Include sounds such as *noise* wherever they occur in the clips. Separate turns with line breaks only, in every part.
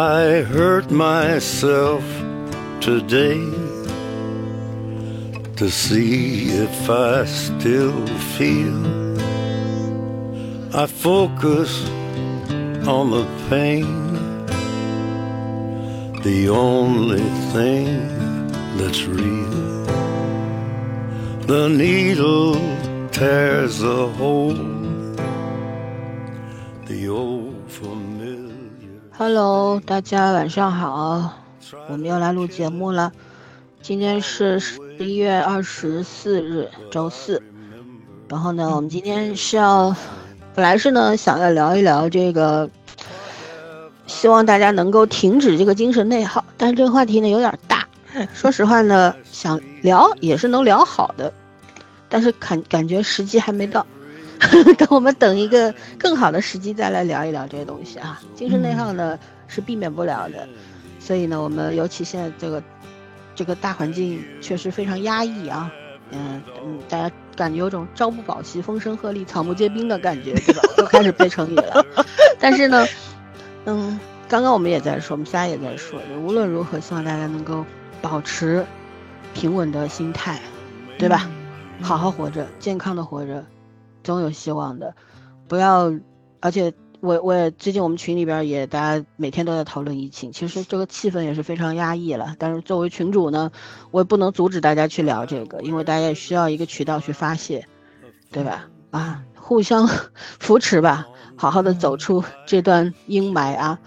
I hurt myself today to see if I still feel. I focus on the pain, the only thing that's real. The needle tears a hole, the old familiar.
Hello，大家晚上好，我们又来录节目了。今天是十一月二十四日，周四。然后呢，我们今天是要，本来是呢想要聊一聊这个，希望大家能够停止这个精神内耗，但是这个话题呢有点大。*laughs* 说实话呢，想聊也是能聊好的，但是感感觉时机还没到，*laughs* 等我们等一个更好的时机再来聊一聊这些东西啊。精神内耗呢是避免不了的，所以呢，我们尤其现在这个这个大环境确实非常压抑啊，嗯嗯，大家感觉有种朝不保夕、风声鹤唳、草木皆兵的感觉，对吧？都开始背成语了。*laughs* 但是呢，嗯，刚刚我们也在说，我们仨也在说，无论如何，希望大家能够保持平稳的心态，对吧？好好活着，健康的活着，总有希望的。不要，而且我我也最近我们群里边也大家每天都在讨论疫情，其实这个气氛也是非常压抑了。但是作为群主呢，我也不能阻止大家去聊这个，因为大家也需要一个渠道去发泄，对吧？啊，互相 *laughs* 扶持吧，好好的走出这段阴霾啊。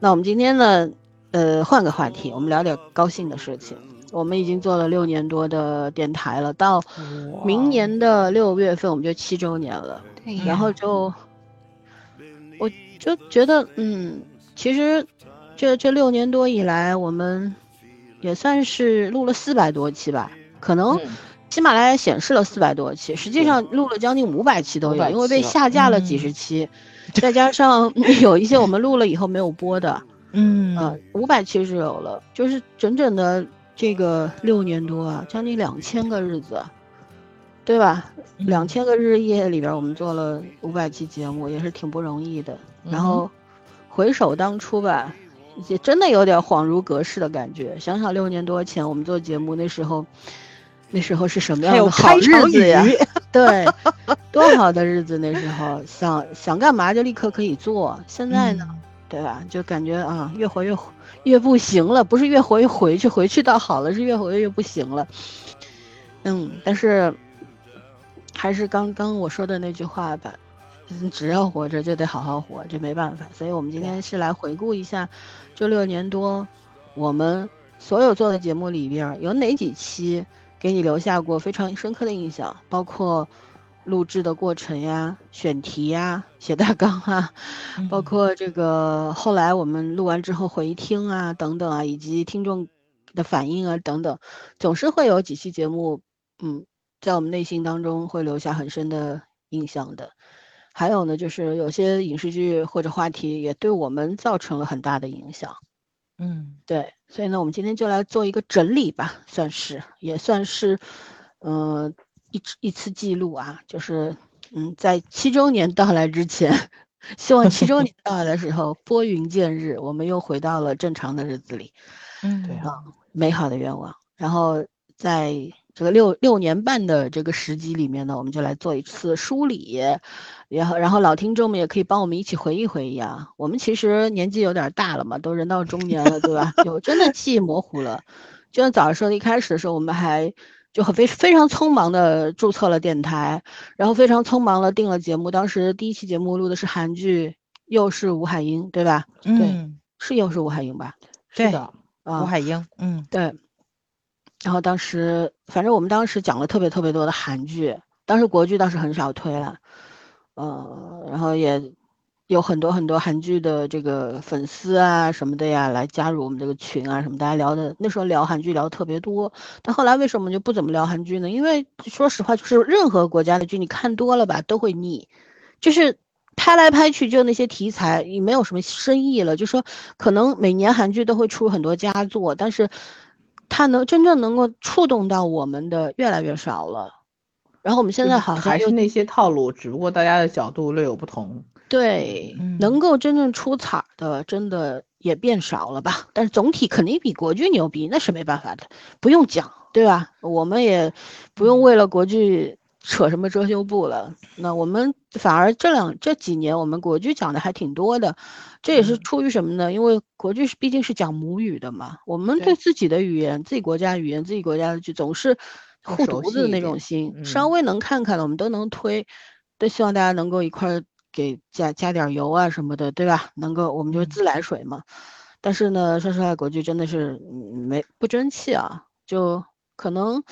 那我们今天呢，呃，换个话题，我们聊点高兴的事情。我们已经做了六年多的电台了，到明年的六月份我们就七周年了。然后就，我就觉得，嗯，其实这这六年多以来，我们也算是录了四百多期吧，可能
嗯
喜马拉雅显示了四百多期，实际上录了将近五百期都有，因为被下架了几十期，*laughs* 再加上 *laughs* 有一些我们录了以后没有播的，
嗯
呃，五百期是有了，就是整整的这个六年多啊，将近两千个日子，对吧？两千个日夜里边，我们做了五百期节目，也是挺不容易的。然后回首当初吧，也真的有点恍如隔世的感觉。想想六年多前我们做节目那时候，那时候是什么样的好日子呀？*laughs* 对，多好的日子那时候，想想干嘛就立刻可以做。现在呢？对吧？就感觉啊，越活越越不行了，不是越活越回去，回去倒好了，是越活越不行了。嗯，但是还是刚刚我说的那句话吧，嗯只要活着就得好好活，这没办法。所以我们今天是来回顾一下这六年多我们所有做的节目里边儿有哪几期给你留下过非常深刻的印象，包括。录制的过程呀，选题呀，写大纲啊，包括这个后来我们录完之后回听啊，等等啊，以及听众的反应啊，等等，总是会有几期节目，嗯，在我们内心当中会留下很深的印象的。还有呢，就是有些影视剧或者话题也对我们造成了很大的影响。
嗯
对，所以呢，我们今天就来做一个整理吧，算是也算是，呃，一次一次记录啊，就是嗯，在七周年到来之前，*laughs* 希望七周年到来的时候拨云见日，我们又回到了正常的日子里，
嗯
对
啊，美好的愿望。然后在这个六六年半的这个时机里面呢，我们就来做一次梳理，然后然后老听众们也可以帮我们一起回忆回忆啊。我们其实年纪有点大了嘛，都人到中年了，对吧？就真的记忆模糊了。就像早上说的，一开始的时候我们还就很非非常匆忙的注册了电台，然后非常匆忙的定了节目。当时第一期节目录的是韩剧《又是吴海英》，对吧？
嗯，
是又是吴海英吧？
对
是的，
啊，
吴海英，嗯
对，然后当时反正我们当时讲了特别特别多的韩剧，当时国剧倒是很少推了，呃，然后也有很多很多韩剧的这个粉丝啊什么的呀来加入我们这个群啊什么，大家聊的那时候聊韩剧聊的特别多，但后来为什么就不怎么聊韩剧呢？因为说实话，就是任何国家的剧你看多了吧都会腻，就是。拍来拍去就那些题材，也没有什么深意了。就说可能每年韩剧都会出很多佳作，但是它能真正能够触动到我们的越来越少了。然后我们现在好像
还是那些套路，只不过大家的角度略有不同。
对，
嗯
能够真正出彩的，真的也变少了吧，但是总体肯定比国剧牛逼，那是没办法的，不用讲，对吧？我们也不用为了国剧扯什么遮羞布了。那我们反而这两这几年，我们国剧讲的还挺多的，这也是出于什么呢？因为国剧是毕竟是讲母语的嘛，我们对自己的语言、自己国家语言、自己国家的剧总是护犊子的那种心，稍微能看看的我们都能推，都希望大家能够一块儿。给加加点油啊什么的，对吧？能够我们就是自来水嘛。但是呢，说实话，国剧真的是没不争气啊，就可能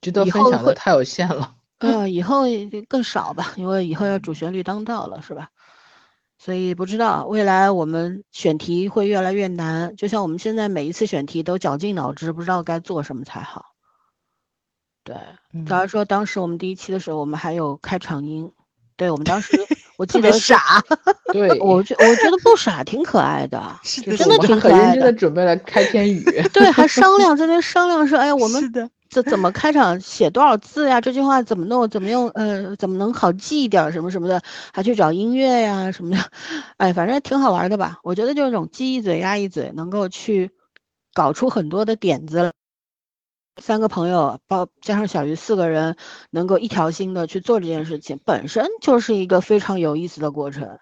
值得分享的太有限了。
呃，以后更少吧，因为以后要主旋律当道了，是吧？所以不知道未来我们选题会越来越难，就像我们现在每一次选题都绞尽脑汁，不知道该做什么才好。对，假如说当时我们第一期的时候，我们还有开场音。对我们当时，*laughs* 我记得
傻，
对 *laughs* 我觉我觉得不傻，挺可爱的，*laughs*
是
的，真的挺可
爱的。认真的准备了开篇语，
对，还商量在那商量说，哎呀，我们怎怎么开场写多少字呀？这句话怎么弄？怎么用？呃，怎么能好记一点？什么什么的，还去找音乐呀什么的，哎，反正挺好玩的吧？我觉得就是这种记一嘴压一嘴，能够去搞出很多的点子。三个朋友，包加上小鱼四个人，能够一条心的去做这件事情，本身就是一个非常有意思的过程，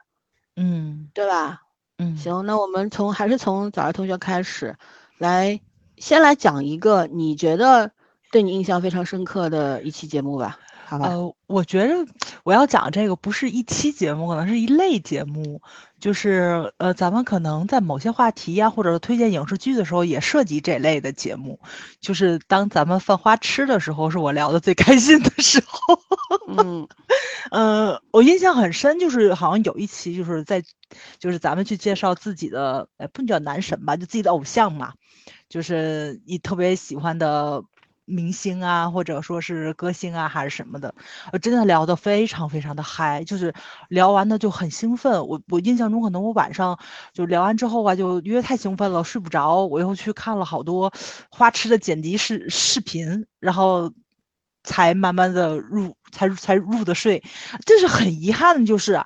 嗯，
对吧？
嗯，
行，那我们从还是从早儿同学开始，来先来讲一个你觉得对你印象非常深刻的一期节目吧。
呃，我觉得我要讲这个不是一期节目，可能是一类节目，就是呃，咱们可能在某些话题呀，或者推荐影视剧的时候，也涉及这类的节目。就是当咱们犯花痴的时候，是我聊的最开心的时候。*laughs*
嗯，
呃，我印象很深，就是好像有一期就是在，就是咱们去介绍自己的，哎，不能叫男神吧，就自己的偶像嘛，就是你特别喜欢的。明星啊，或者说是歌星啊，还是什么的，我真的聊得非常非常的嗨，就是聊完的就很兴奋。我我印象中，可能我晚上就聊完之后啊，就因为太兴奋了，睡不着，我又去看了好多花痴的剪辑视视频，然后才慢慢的入，才才入的睡。这是很遗憾的，就是。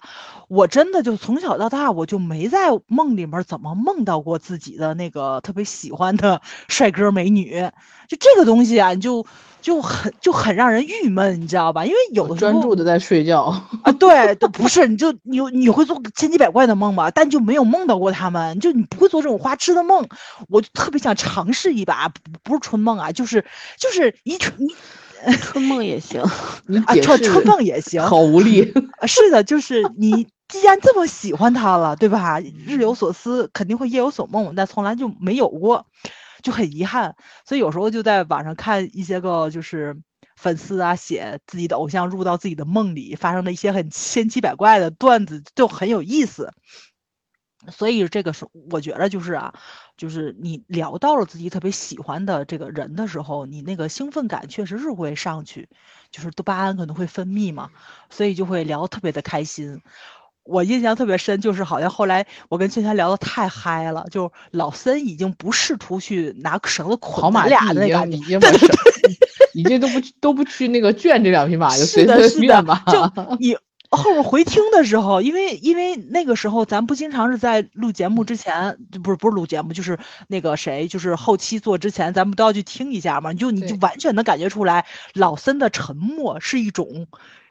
我真的就从小到大，我就没在梦里面怎么梦到过自己的那个特别喜欢的 *laughs* 帅哥美女，就这个东西啊，你就就很就很让人郁闷，你知道吧？因为有的
专注的在睡觉
啊，对，都不是，你就你你会做千奇百怪的梦吧，但就没有梦到过他们，就你不会做这种花痴的梦，我就特别想尝试一把，不是春梦啊，就是就是一春你。
春梦也行，
啊，春春梦也行，
好无力。
是的，就是你既然这么喜欢他了，对吧？日有所思，肯定会夜有所梦，但从来就没有过，就很遗憾。所以有时候就在网上看一些个就是粉丝啊写自己的偶像入到自己的梦里，发生的一些很千奇百怪的段子，就很有意思。所以这个是我觉得就是啊，就是你聊到了自己特别喜欢的这个人的时候，你那个兴奋感确实是会上去，就是多巴胺可能会分泌嘛，所以就会聊特别的开心。我印象特别深，就是好像后来我跟圈圈聊的太嗨了，就老森已经不试图去拿绳子捆
马
俩的那
个，对对对，已经都不都不去那个圈这两匹马，就随随便吧，
就 *laughs* 你。后面回听的时候，因为因为那个时候咱不经常是在录节目之前，不是不是录节目，就是那个谁，就是后期做之前，咱们都要去听一下嘛。你就你就完全能感觉出来，老森的沉默是一种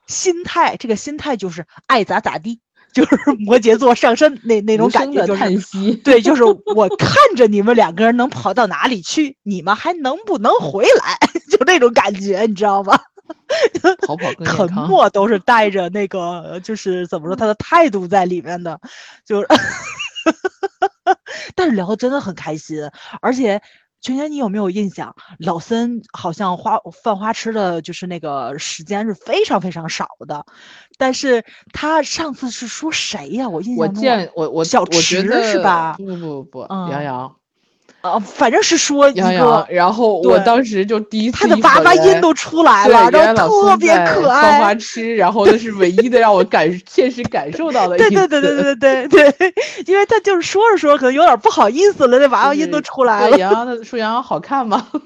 心态，这个心态就是爱咋咋地，就是 *laughs* 摩羯座上身那那种感觉，就是
叹息。
对，就是我看着你们两个人能跑到哪里去，你们还能不能回来？*laughs* 就那种感觉，你知道吗？*laughs*
逃跑
沉 *laughs* 默都是带着那个，就是怎么说，他的态度在里面的，就是，*laughs* 但是聊的真的很开心，而且全全，你有没有印象？老森好像花犯花痴的，就是那个时间是非常非常少的，但是他上次是说谁呀？我印象
我见我我
小池是吧？
不不不不，杨洋。
啊，反正是说一个，
然后我当时就第一次，
他的娃娃音都出来了，然后特别可爱，
放花痴，然后那是唯一的让我感 *laughs* 现实感受到的。
对对对对对对对，*laughs* 因为他就是说着说着可能有点不好意思了，那娃娃音都出来了。
杨洋的说杨洋好看吗？*laughs*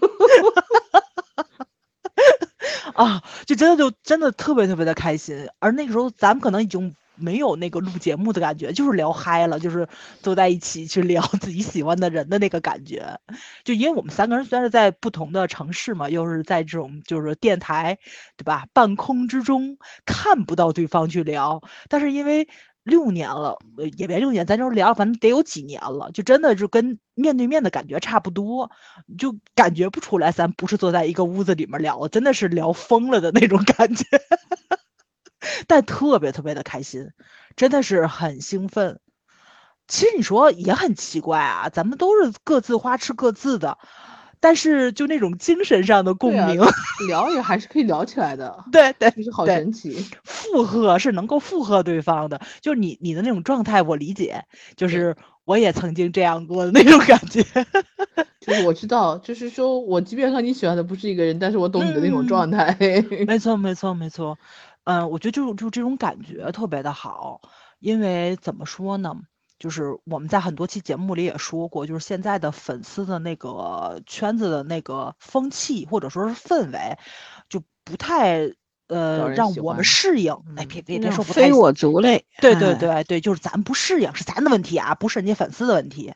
啊，就真的就真的特别特别的开心，而那个时候咱们可能已经没有那个录节目的感觉，就是聊嗨了，就是坐在一起去聊自己喜欢的人的那个感觉。就因为我们三个人虽然是在不同的城市嘛，又是在这种就是电台，对吧？半空之中看不到对方去聊，但是因为。六年了，也别六年，咱就聊，反正得有几年了，就真的就跟面对面的感觉差不多，就感觉不出来，咱不是坐在一个屋子里面聊，真的是聊疯了的那种感觉，但特别特别的开心，真的是很兴奋。其实你说也很奇怪啊，咱们都是各自花痴各自的。但是就那种精神上的共鸣，
聊也还是可以聊起来的。
对对，
就是好神奇。
附和是能够附和对方的，就是你你的那种状态，我理解。就是我也曾经这样过的那种感觉。*laughs*
就是我知道，就是说我即便和你喜欢的不是一个人，但是我懂你的那种状态。
没错没错没错，嗯，我觉得就就这种感觉特别的好，因为怎么说呢？就是我们在很多期节目里也说过，就是现在的粉丝的那个圈子的那个风气或者说是氛围，就不太呃让我们适应。哎，别别别说
非我族类。
对对对对，就是咱不适应，是咱的问题啊，不是人家粉丝的问题。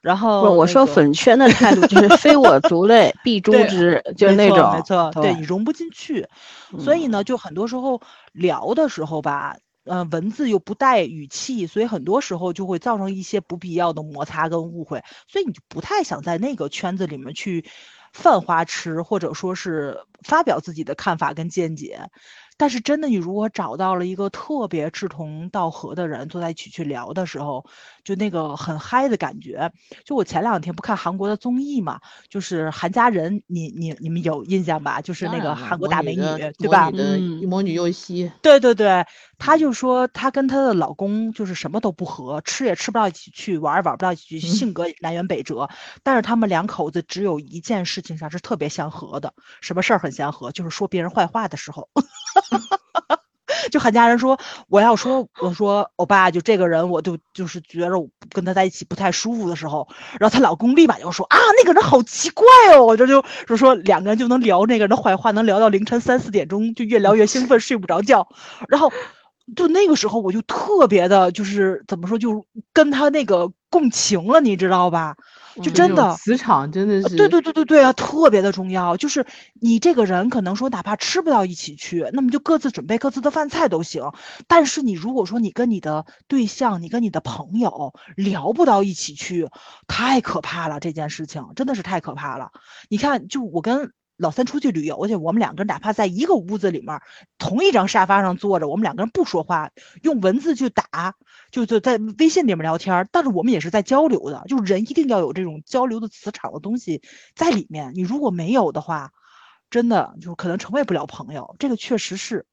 然后
我说粉圈的态度就是非我族类 *laughs* 必诛之，就是那种
没错，对你融不进去。所以呢，就很多时候聊的时候吧。呃，文字又不带语气，所以很多时候就会造成一些不必要的摩擦跟误会，所以你就不太想在那个圈子里面去犯花痴，或者说是发表自己的看法跟见解。但是真的，你如果找到了一个特别志同道合的人，坐在一起去聊的时候，就那个很嗨的感觉。就我前两天不看韩国的综艺嘛，就是韩家人，你你你们有印象吧？就是那个韩国大美女，对吧？
嗯，魔女佑希。
对对对，她就说她跟她的老公就是什么都不合，吃也吃不到一起去，玩也玩不到一起去，性格南辕北辙。但是他们两口子只有一件事情上是特别相合的，什么事儿很相合？就是说别人坏话的时候。*laughs* 就韩家人说，我要说，我说欧巴，就这个人，我就就是觉着我跟他在一起不太舒服的时候，然后她老公立马就说啊，那个人好奇怪哦，我这就就说两个人就能聊那个人的坏话，能聊到凌晨三四点钟，就越聊越兴奋，睡不着觉。然后就那个时候，我就特别的，就是怎么说，就跟他那个共情了，你知道吧？就真的
磁场真的是
对对对对对啊，特别的重要。就是你这个人可能说哪怕吃不到一起去，那么就各自准备各自的饭菜都行。但是你如果说你跟你的对象，你跟你的朋友聊不到一起去，太可怕了。这件事情真的是太可怕了。你看，就我跟。老三出去旅游去，我们两个人哪怕在一个屋子里面，同一张沙发上坐着，我们两个人不说话，用文字去打，就就在微信里面聊天，但是我们也是在交流的。就人一定要有这种交流的磁场的东西在里面，你如果没有的话，真的就可能成为不了朋友。这个确实是，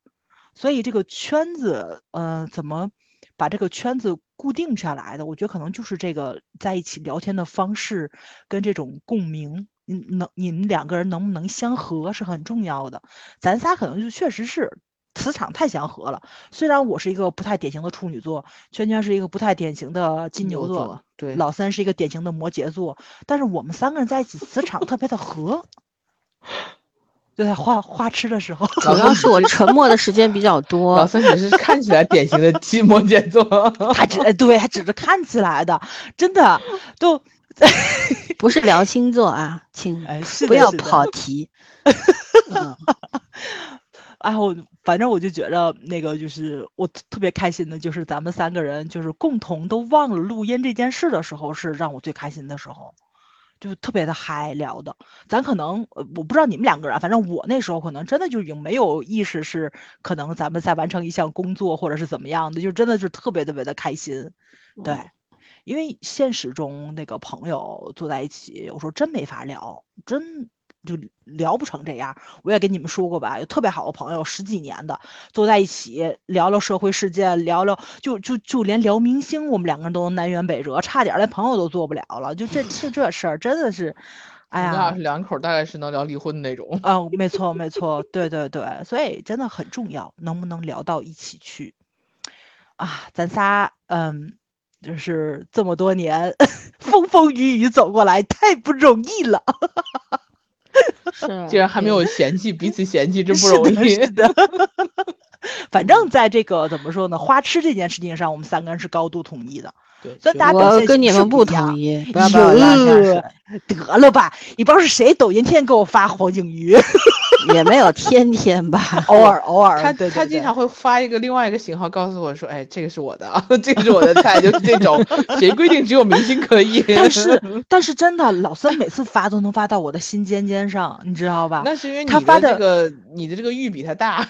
所以这个圈子，呃，怎么把这个圈子固定下来的？我觉得可能就是这个在一起聊天的方式跟这种共鸣。你能你们两个人能不能相合是很重要的，咱仨可能就确实是磁场太相合了。虽然我是一个不太典型的处女座，圈圈是一个不太典型的金牛座，
对，
老三是一个典型的摩羯座，但是我们三个人在一起磁场特别的合。就在花花痴的时候，
主要是我沉默的时间比较多。*laughs*
老三只是看起来典型的金摩羯座，
他只对，他只是看起来的，真的都。*laughs*
不是聊星座啊，请不要跑题。*laughs*
然后反正我就觉得那个就是我特别开心的，就是咱们三个人就是共同都忘了录音这件事的时候，是让我最开心的时候，就特别的嗨聊的。咱可能我不知道你们两个人，反正我那时候可能真的就已经没有意识是可能咱们在完成一项工作或者是怎么样的，就真的是特别特别的开心，对。因为现实中那个朋友坐在一起，有时候真没法聊，真就聊不成这样。我也跟你们说过吧，有特别好的朋友，十几年的，坐在一起聊聊社会事件，聊聊就就就连聊明星，我们两个人都能南辕北辙，差点连朋友都做不了了。就这这这事儿，真的是，哎呀，
俩两口大概是能聊离婚那种。
啊，没错没错，对对对，所以真的很重要，能不能聊到一起去啊？咱仨，嗯。就是这么多年风风雨雨走过来，太不容易了。
是，
竟然还没有嫌弃彼此嫌弃，*laughs* 真不容
易。是的，*laughs* 反正在这个怎么说呢，花痴这件事情上，我们三个人是高度统一的。
对，
虽然大家表
我
现
跟你们不
一样
统一，不要把我拉下水。
得了吧，你不知道是谁抖音天天给我发黄景瑜，*laughs* *laughs*
也没有天天吧。
偶尔偶尔，
他
对对对
他经常会发一个另外一个型号，告诉我说，哎，这个是我的，啊，这个是我的菜，就是这种。*laughs* 谁规定只有明星可以？*laughs*
但是但是真的，老三每次发都能发到我的心尖尖上，你知道吧？
那是因为你
他发的
的这个你的这个欲比他大。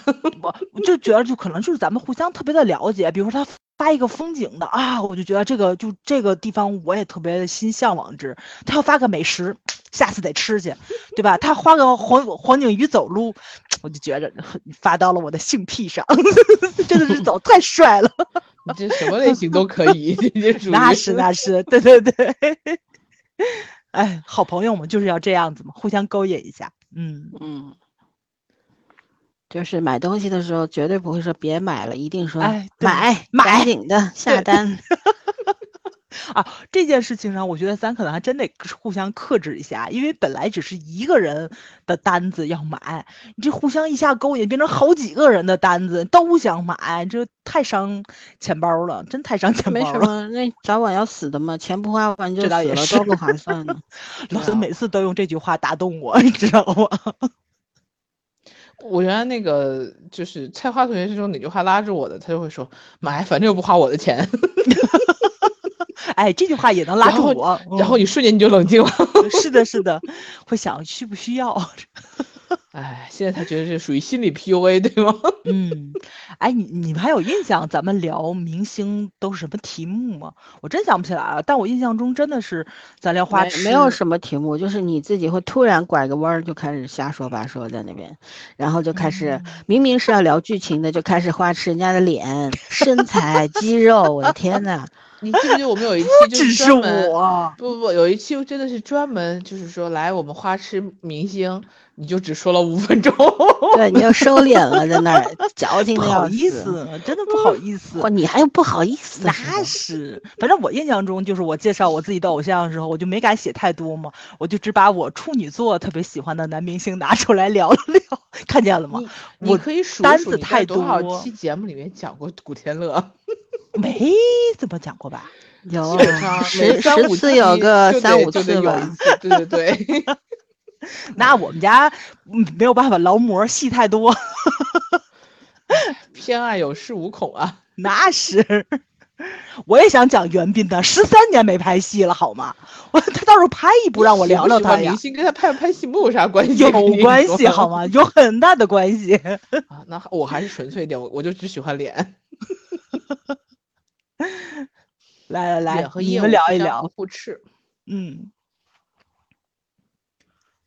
我就觉得就可能就是咱们互相特别的了解，比如说他发一个风景的啊，我就觉得这个就这个地方我也特别的心向往之。他要发个美食，下次得吃去，对吧？他发个黄黄景瑜走路，我就觉着发到了我的性癖上，*laughs* 真的是走太帅了。
你这什么类型都可以，*laughs*
那是那是，对对对。*laughs* 哎，好朋友们就是要这样子嘛，互相勾引一下。嗯，
嗯，就是买东西的时候绝对不会说别买了，一定说
哎
买
买
赶紧的下单。*laughs*
啊，这件事情上，我觉得咱可能还真得互相克制一下，因为本来只是一个人的单子要买，你这互相一下勾引，变成好几个人的单子都想买，这太伤钱包了，真太伤钱包了。
什么，那早晚要死的嘛，钱不花完就死了，多不划算呢。*laughs*
老孙每次都用这句话打动我，你知道吗？
我原来那个就是菜花同学是用哪句话拉着我的，他就会说买，反正又不花我的钱，*laughs*
哎，这句话也能拉住我。
然后你瞬间你就冷静了。
嗯 *laughs* 是的，是的，会想需不需要。*laughs*
哎，现在他觉得这属于心理 PUA 对吗？*laughs*
嗯，哎，你你们还有印象咱们聊明星都是什么题目吗？我真想不起来了，但我印象中真的是咱聊花痴，
没没有什么题目，就是你自己会突然拐个弯儿就开始瞎说八说在那边，然后就开始、
嗯
明明是要聊剧情的，就开始花痴人家的脸、身材、肌肉，我的天呐！
你记不记得我们有一期就
是
专门
我。
不不不，有一期真的是专门就是说来我们花痴明星，你就只说了五分钟。*laughs*
对，你就收敛了，在那儿 *laughs* 矫情的要
好意
死。
思，真的不好意思
哇，。你还有不好意思
那是，反正我印象中，就是我介绍我自己的偶像的时候，我就没敢写太多嘛，我就只把我处女座特别喜欢的男明星拿出来聊了聊，看见了吗？
你
我
可以数
单
数你在
子太
多少
多
期节目里面讲过古天乐，*laughs*
没怎么讲过吧？
有十
十五
十次有个三五次吧
对对对。*laughs*
那我们家嗯没有办法劳模，戏太多，*laughs*
偏爱有恃无恐啊！*laughs*
那是。我也想讲袁彬的，十三年没拍戏了，好吗？我他到时候拍一部让我聊聊他呀
明，星跟他拍不拍戏没有啥关系，
有关系好吗？有很大的关系。
啊，那我还是纯粹一点，我我就只喜欢脸，
来来来，
和
你们聊一聊
不。互斥。
嗯，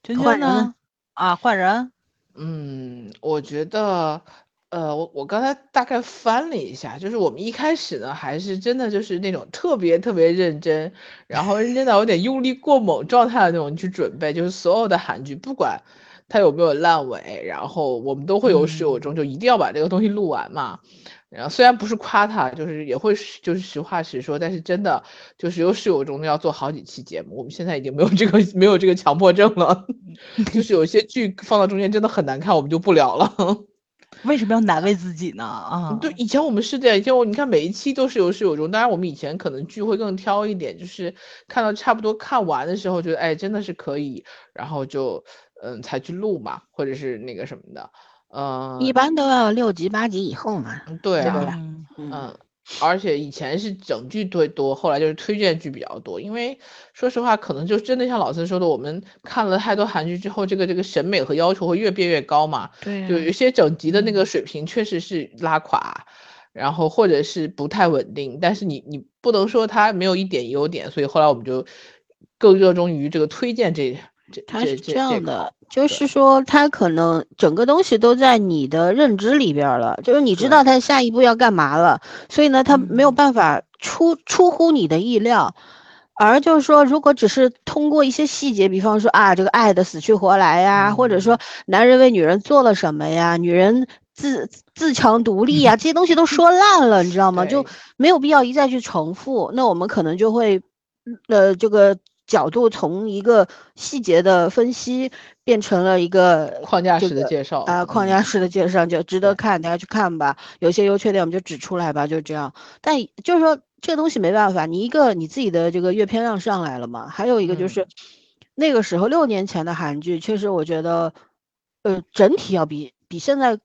圈
换人
圈呢？啊，换人。
嗯，我觉得，呃，我我刚才大概翻了一下，就是我们一开始呢，还是真的就是那种特别特别认真，然后认真到有点用力过猛状态的那种去准备，就是所有的韩剧，不管它有没有烂尾，然后我们都会有始有终，就一定要把这个东西录完嘛。然后虽然不是夸他，就是也会就是实话实说，但是真的就是有始有终的要做好几期节目。我们现在已经没有这个 *laughs* 没有这个强迫症了，*laughs* 就是有些剧放到中间真的很难看，我们就不聊了。*laughs*
为什么要难为自己呢？啊，
对，以前我们是这样，以前我你看每一期都是有始有终，当然我们以前可能剧会更挑一点，就是看到差不多看完的时候，觉得哎真的是可以，然后就嗯才去录嘛，或者是那个什么的，嗯，
一般都要六集八集以后嘛。
对啊，
对
嗯
而且以前是整剧推多，后来就是推荐剧比较多。因为说实话，可能就真的像老孙说的，我们看了太多韩剧之后，这个这个审美和要求会越变越高嘛。
对
就有些整集的那个水平确实是拉垮，然后或者是不太稳定。但是你你不能说它没有一点优点，所以后来我们就更热衷于这个推荐这这
它是这样的，就是说它可能整个东西都在你的认知里边儿了，就是你知道它下一步要干嘛了，所以呢，它没有
嗯
办法出出乎你的意料。而就是说，如果只是通过一些细节，比方说啊，这个爱的死去活来呀，或者说男人为女人做了什么呀，女人自自强独立呀，这些东西都说烂了，你知道吗？就没有必要一再去重复。那我们可能就会，呃，这个角度，从一个细节的分析变成了一个
框架式的介绍
啊，框架式的介绍就值得看，大家去看吧。有些优缺点我们就指出来吧，就这样。但就是说这个东西没办法，你一个你自己的这个阅片量上来了嘛，还有一个就是、那个时候六年前的韩剧，确实我觉得，呃，整体要比比现在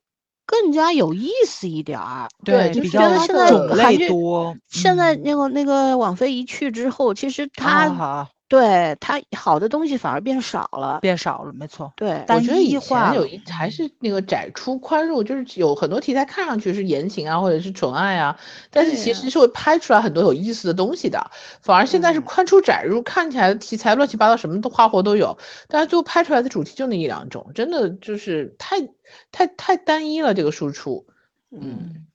更加有意思一点儿。
对
就
比较
是觉得现在
种类
韩剧
多。
现在
嗯
那个那个网飞一去之后，其实它、
啊
对它好的东西反而变少了。
变少了，没错。
对，
单
我觉得以
一化了
前有一还是那个窄出宽入，就是有很多题材看上去是言情啊，或者是纯爱啊，但是其实是会拍出来很多有意思的东西的。反而现在是
嗯
宽出窄入，看起来题材乱七八糟，什么都花活都有，但是最后拍出来的主题就那一两种，真的就是太太太单一了这个输出。嗯，
嗯，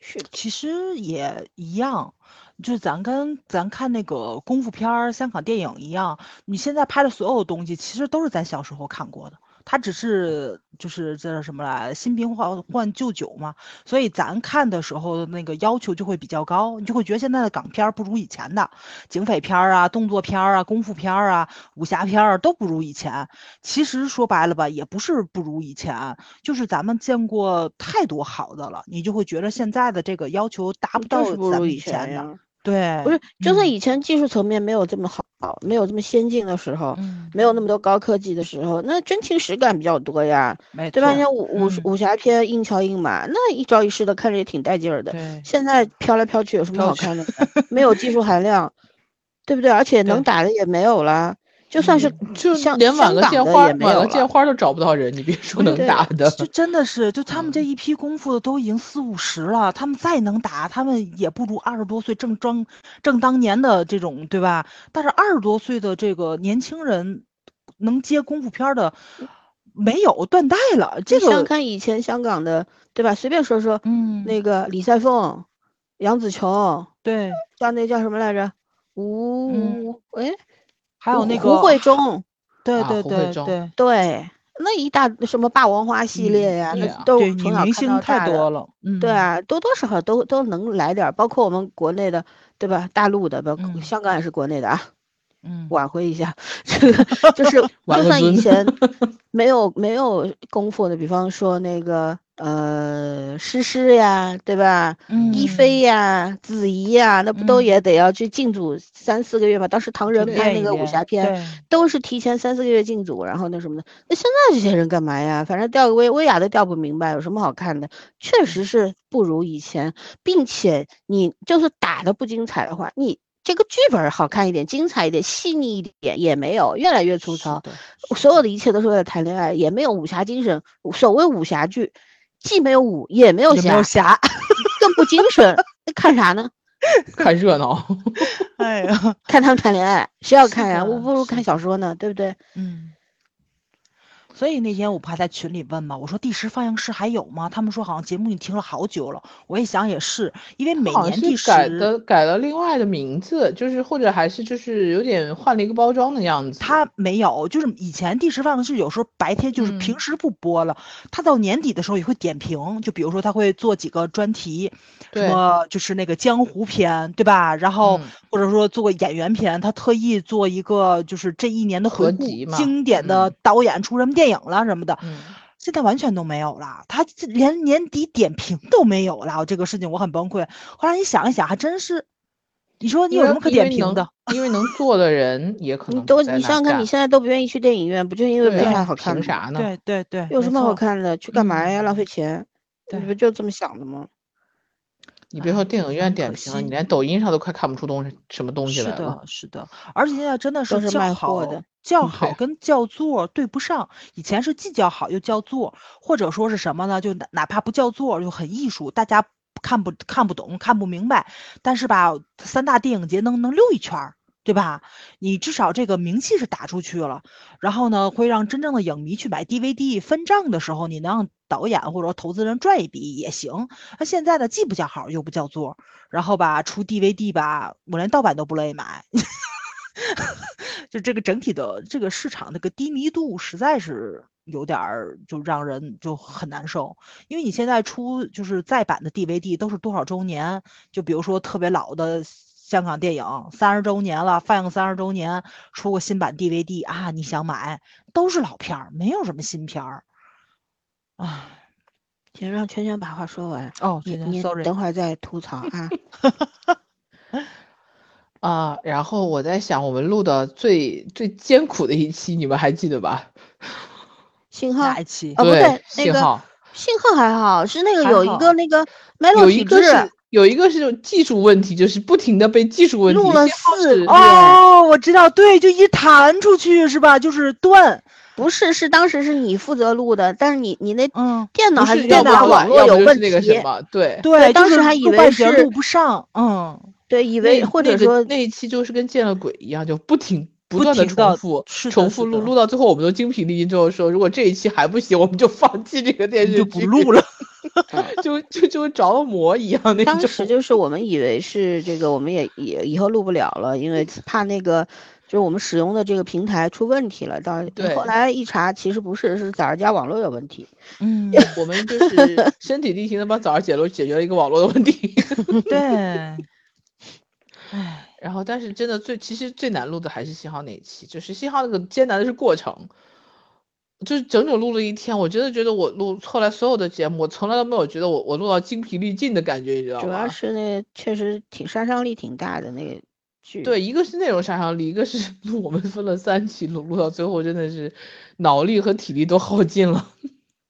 是，
其实也一样，就是咱跟咱看那个功夫片儿、香港电影一样，你现在拍的所有东西，其实都是咱小时候看过的，它只是就是这叫什么来，新瓶换换旧酒嘛，所以咱看的时候那个要求就会比较高，你就会觉得现在的港片儿不如以前的，警匪片儿啊、动作片儿啊、功夫片儿啊、武侠片儿都不如以前。其实说白了吧，也不是不如以前，就是咱们见过太多好的了，你就会觉得现在的这个要求达不到咱们以
前
的。
呀。
对，
不是，就算
嗯
以前技术层面没有这么好，没有这么先进的时候，
嗯，
没有那么多高科技的时候，那真情实感比较多呀，对吧？
错
你像武武
嗯
武侠片硬桥硬马，那一招一式的，看着也挺带劲儿的。现在飘来飘去有什么好看的？没有技术含量，对不对？而且能打的也没有了，就算是
就
像
连挽个剑花，挽
也没了。
个剑花都找不到人，你别说能打的。
就真的是，就他们这
嗯
一批功夫的都已经四五十了，他们再能打，他们也不如二十多岁正装正当年的这种，对吧？但是二十多岁的这个年轻人能接功夫片儿的没有断代了，这
你想想看以前香港的，对吧？随便说说，
嗯，
那个李赛凤、杨紫琼，
对，
像那叫什么来着？吴
嗯
哎，
还有那个 *laughs*
胡慧中，
对
啊
对对对
对，那一大什么霸王花系列呀，那都从小看
多了，嗯，
对啊，多多少少都都能来点，包括我们国内的，对吧？大陆的，包括
嗯
香港也是国内的啊。
嗯，
挽回一下，*laughs* 这个就是就算以前 *laughs* 没有没有功夫的，比方说那个呃诗诗呀，对吧？一
嗯
菲呀、子怡呀，那不都
嗯
也得要去进组三四个月吗？当时唐人拍那个武侠片，都是提前三四个月进组，然后那什么的。那现在这些人干嘛呀？反正调个薇薇娅都调不明白，有什么好看的？确实是不如以前，并且你就是打的不精彩的话，你这个剧本儿好看一点、精彩一点、细腻一点也没有，越来越粗糙。所有的一切都是为了谈恋爱，也没有武侠精神。所谓武侠剧，既没有武，也没有
侠没有
侠，*laughs* 更不精神。*laughs* 那看啥呢？
看热闹。*laughs*
哎呀，
看他们谈恋爱，谁要看呀？我不如看小说呢，对不对？
嗯。所以那天我不还在群里问吗？我说第十放映室还有吗？他们说好像节目已经停了好久了。我一想也是，因为每年第
十改
十，
的改了另外的名字，就是或者还是就是有点换了一个包装的样子。
他没有，就是以前第十放映室有时候白天就是平
嗯
时不播了，他到年底的时候也会点评，就比如说他会做几个专题，什么就是那个江湖篇，对吧？然后
嗯
或者说做个演员篇，他特意做一个就是这一年的回顾
合集，嘛
经典的
嗯
导演出什么电影了什么的。
嗯，
现在完全都没有了，他连年底点评都没有了，这个事情我很崩溃。后来你想一想，还真是，你说你有什么可点评的？
因为能做的人也可
你都
能不在那
你想想看，你现在都不愿意去电影院，不就因为没啥好看的
啥呢？
对对对，
有什么好？看的？去干嘛呀？浪费钱，你不就这么想的吗？
你别说电影院点评了，你连抖音上都快看不出东西什么东西
是
来了。
的，是的，而且现在真的是
都是卖货的
叫好跟叫座对不上。以前是既叫好又叫座，或者说是什么呢？就哪哪怕不叫座就很艺术，大家看不看不懂、看不明白，但是吧，三大电影节能能溜一圈儿。对吧？你至少这个名气是打出去了，然后呢，会让真正的影迷去买 DVD 分账的时候，你能让导演或者说投资人赚一笔也行。那现在呢，既不叫好又不叫座，然后吧，出 DVD 吧，我连盗版都不乐意买。就这个整体的这个市场那个低迷度实在是有点儿就让人就很难受，因为你现在出就是再版的 DVD 都是多少周年，就比如说特别老的香港电影三十周年了，放映三十周年，出个新版 DVD 啊，你想买都是老片儿，没有什么新片儿。啊，
行让圈圈把话说完。
哦，
你你等会儿再吐槽啊。*laughs*
啊，然后我在想，我们录的最最艰苦的一期，你们还记得吧？
信号
哪一期？
哦，不对，那个
信号，
信号还好，是那个
还
有一
好
个那个
有一个是有一个是技术问题，就是不停的被技术问题
录了
信号
四
是
哦，我知道，对，就一弹出去是吧？就是断，
不是，是当时是你负责录的，但是你你那
嗯，
电脑还
不是
电脑网
要不然
络有问
要不就是那个什
题，
么，对
对，
当
就是
时还以为
半截儿
是
录不上，嗯，
对，以为或者
那个
说
那一期就是跟见了鬼一样，就不停不
不
断的重复重复录，录到最后我们都精疲力尽之后说，如果这一期还不行，我们就放弃这个电视剧，*laughs*
就不录了。
就就就着了魔一样那
当。时就是我们以为是这个，我们也也以后录不了了，因为怕那个就是我们使用的这个平台出问题了。到
对
后来一查，其实不是，是早儿家网络有问题。
嗯，*laughs*
我们就是身体力行的帮早上解了解决了一个网络的问题。*laughs*
对，
后，但是真的最其实最难录的还是信号那一期，就是信号那个艰难的是过程，就是整整录了一天。我真的觉得我录后来所有的节目，我从来都没有觉得我我录到精疲力尽的感觉，你知道吗？
主要是那确实挺杀伤力挺大的那个剧。
对，一个是内容杀伤力，一个是录我们分了三期录，录到最后真的是脑力和体力都耗尽了，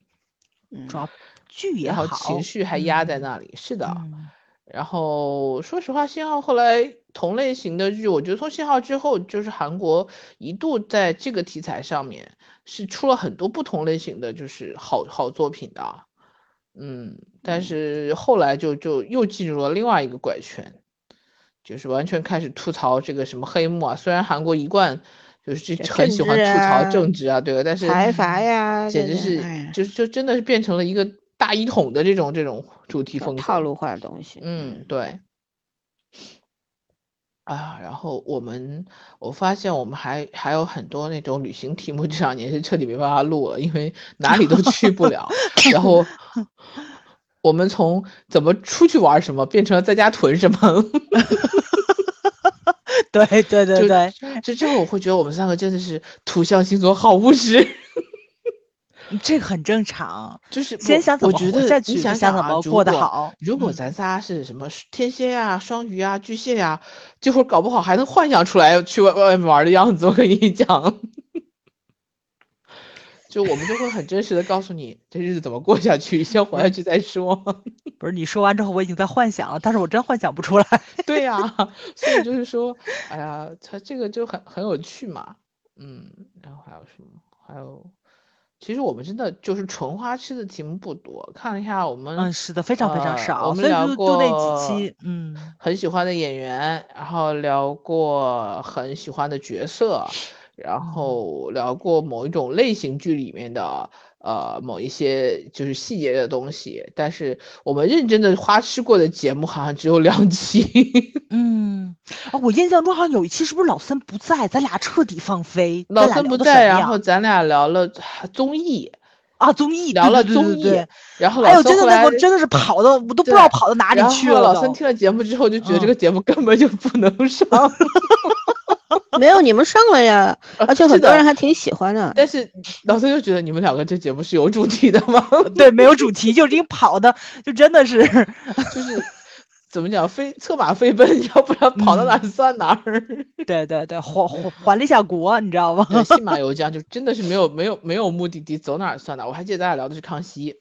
*laughs*
嗯
主要剧也
然后
好，
情绪还压在
嗯
那里。是的，
嗯
然后说实话，信号后来同类型的剧，我觉得从信号之后，就是韩国一度在这个题材上面是出了很多不同类型的就是好好作品的，嗯，但是后来就就又进入了另外一个怪圈，就是完全开始吐槽这个什么黑幕啊，虽然韩国一贯就是很喜欢吐槽
啊
政治啊，对吧？但是
财阀呀
简直是就就真的是变成了一个大一统的这种这种主题风格，
套路化的东西。
嗯，对。啊，然后我们我发现我们还还有很多那种旅行题目，这两年是彻底没办法录了，因为哪里都去不了。*laughs* 然后我们从怎么出去玩什么，变成了在家囤什么。*laughs*
对对对对，
就之后我会觉得我们三个真的是土象星座好务实。
这个很正常。
就是
先想怎么活
我觉得
下去再
你想想啊，
怎么过得好
如果
嗯
咱仨是什么天蝎呀、双鱼呀、巨蟹呀，这会儿搞不好还能幻想出来去外外面玩的样子。我跟你讲，*laughs* 就我们就会很真实的告诉你这日子怎么过下去，先活下去再说。*laughs*
不是你说完之后，我已经在幻想了，但是我真幻想不出来。
对呀、*laughs* 所以就是说，哎呀，他这个就很很有趣嘛。嗯，然后还有什么？还有，其实我们真的就是纯花痴的题目不多。看了一下我们，
嗯，是的，非常非常
呃
少，
我们聊
过就那
过
几期，嗯，
很喜欢的演员，然后聊过很喜欢的角色，然
嗯
后聊过某一种类型剧里面的呃某一些就是细节的东西，但是我们认真的花痴过的节目好像只有两 *laughs* 期。
嗯，啊，我印象中好像有一期是不是老三不在，咱俩彻底放飞，
老
咱俩聊
森不在，然后咱俩聊了综艺，
啊综艺
聊了综艺
对对，
然后
哎呦，真的
老森后来
那会儿真的是跑到，我都不知道跑到哪里去了。
老三听了节目之后就觉得这
嗯
个节目根本就不能上，*laughs* *laughs*
没有你们上了呀，而且很多人还挺喜欢的。
但是老孙就觉得你们两个这节目是有主题的吗？*laughs*
对，没有主题，就是你跑的，就真的是，*laughs*
就是怎么讲，飞策马飞奔，要不然跑到哪
嗯
儿算哪儿。
对对对，环环环了一下国，你知道吗？
对，信马由缰，就真的是没有没有没有目的地，走哪儿算哪儿。我还记得咱俩聊的是康熙，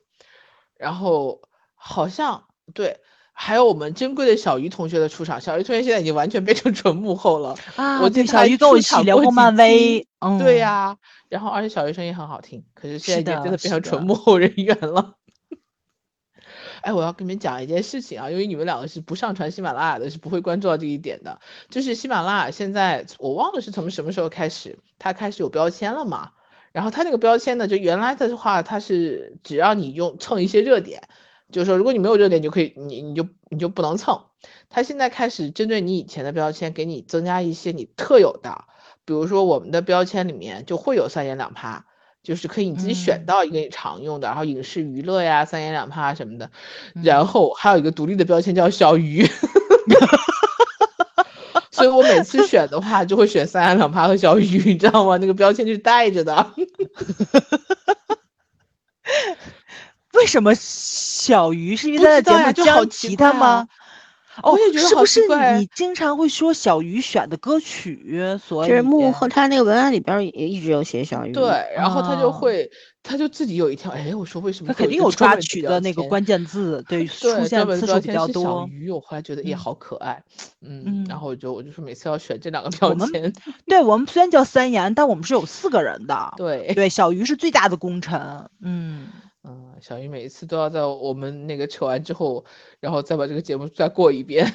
然后好像对，还有我们珍贵的小鱼同学的出场。小鱼同学现在已经完全变成纯幕后了。
啊，
我
对，
记得
小鱼跟我一起聊过漫威
期，
嗯，
对呀、然后而且小鱼声音很好听，可是现在已经真的变成纯幕后人员了。*laughs* 哎，我要跟你们讲一件事情啊，因为你们两个是不上传喜马拉雅的，是不会关注到这一点的。就是喜马拉雅现在我忘了是从什么时候开始，它开始有标签了嘛。然后它那个标签呢，就原来的话，它是只要你用蹭一些热点，就是说如果你没有热点，你就可以你你就你就不能蹭。他现在开始针对你以前的标签，给你增加一些你特有的，比如说我们的标签里面就会有三言两拍。就是可以你自己选
嗯
到一个你常用的，然后影视娱乐呀、三言两拍啊什么的，
嗯
然后还有一个独立的标签叫小鱼。*laughs* 所以我每次选的话就会选三言两拍和小鱼，你知道吗？那个标签就是带着的。*laughs*
为什么小鱼是因为在节目
讲
提他吗？
我也觉得
好奇怪。是不是你经常会说小鱼选的歌曲？所以
就是幕后他那个文案里边也一直有写小鱼。
对，然后他就会，他就自己有一条，哎，我说为什么？
他肯定有抓取的那个关键字，对，*laughs* 出现次数比较多。
小鱼，我后来觉得也好可爱，嗯，然后我就我就说每次要选这两个标签。
对我们虽然叫三言，但我们是有四个人的。
对
对，小鱼是最大的功臣。嗯。
嗯，小鱼每一次都要在我们那个扯完之后，然后再把这个节目再过一遍，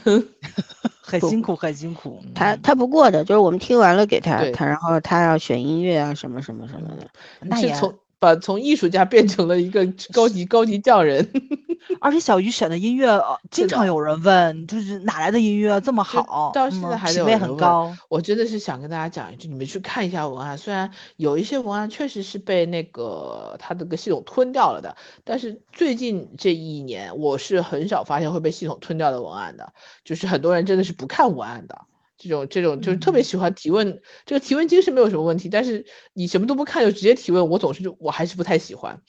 *laughs*
很辛苦，很辛苦。
他他不过的，就是我们听完了给他，他然后他要选音乐啊，什么什么什么的。
那也
从。把从艺术家变成了一个高级高级匠人，*laughs*
而且小鱼选的音乐经常有人问，就是哪来的音乐这么好？
到现在还
品味很高。
我真的是想跟大家讲一句，你们去看一下文案，虽然有一些文案确实是被那个它这个系统吞掉了的，但是最近这一年我是很少发现会被系统吞掉的文案的，就是很多人真的是不看文案的。这种这种就是特别喜欢提问，这个提问精神没有什么问题，但是你什么都不看就直接提问，我总是就我还是不太喜欢。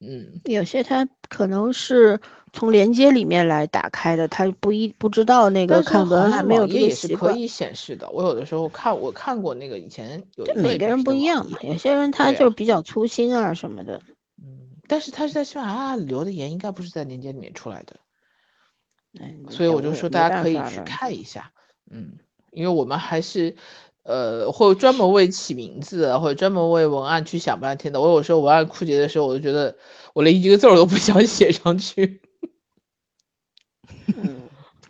嗯，
有些他可能是从连接里面来打开的，他不一不知道那个看文案没有
也是可以显示的。我有的时候看我看过那个以前有
每个人不一样嘛，有些人他就比较粗心啊什么的。
嗯，但是他是在喜马拉雅留的言，应该不是在连接里面出来的。所以我就说大家可以去看一下。嗯。因为我们还是，呃，会专门为起名字或者专门为文案去想半天的。我有时候文案枯竭的时候，我就觉得我连一个字儿都不想 *laughs* 写上去。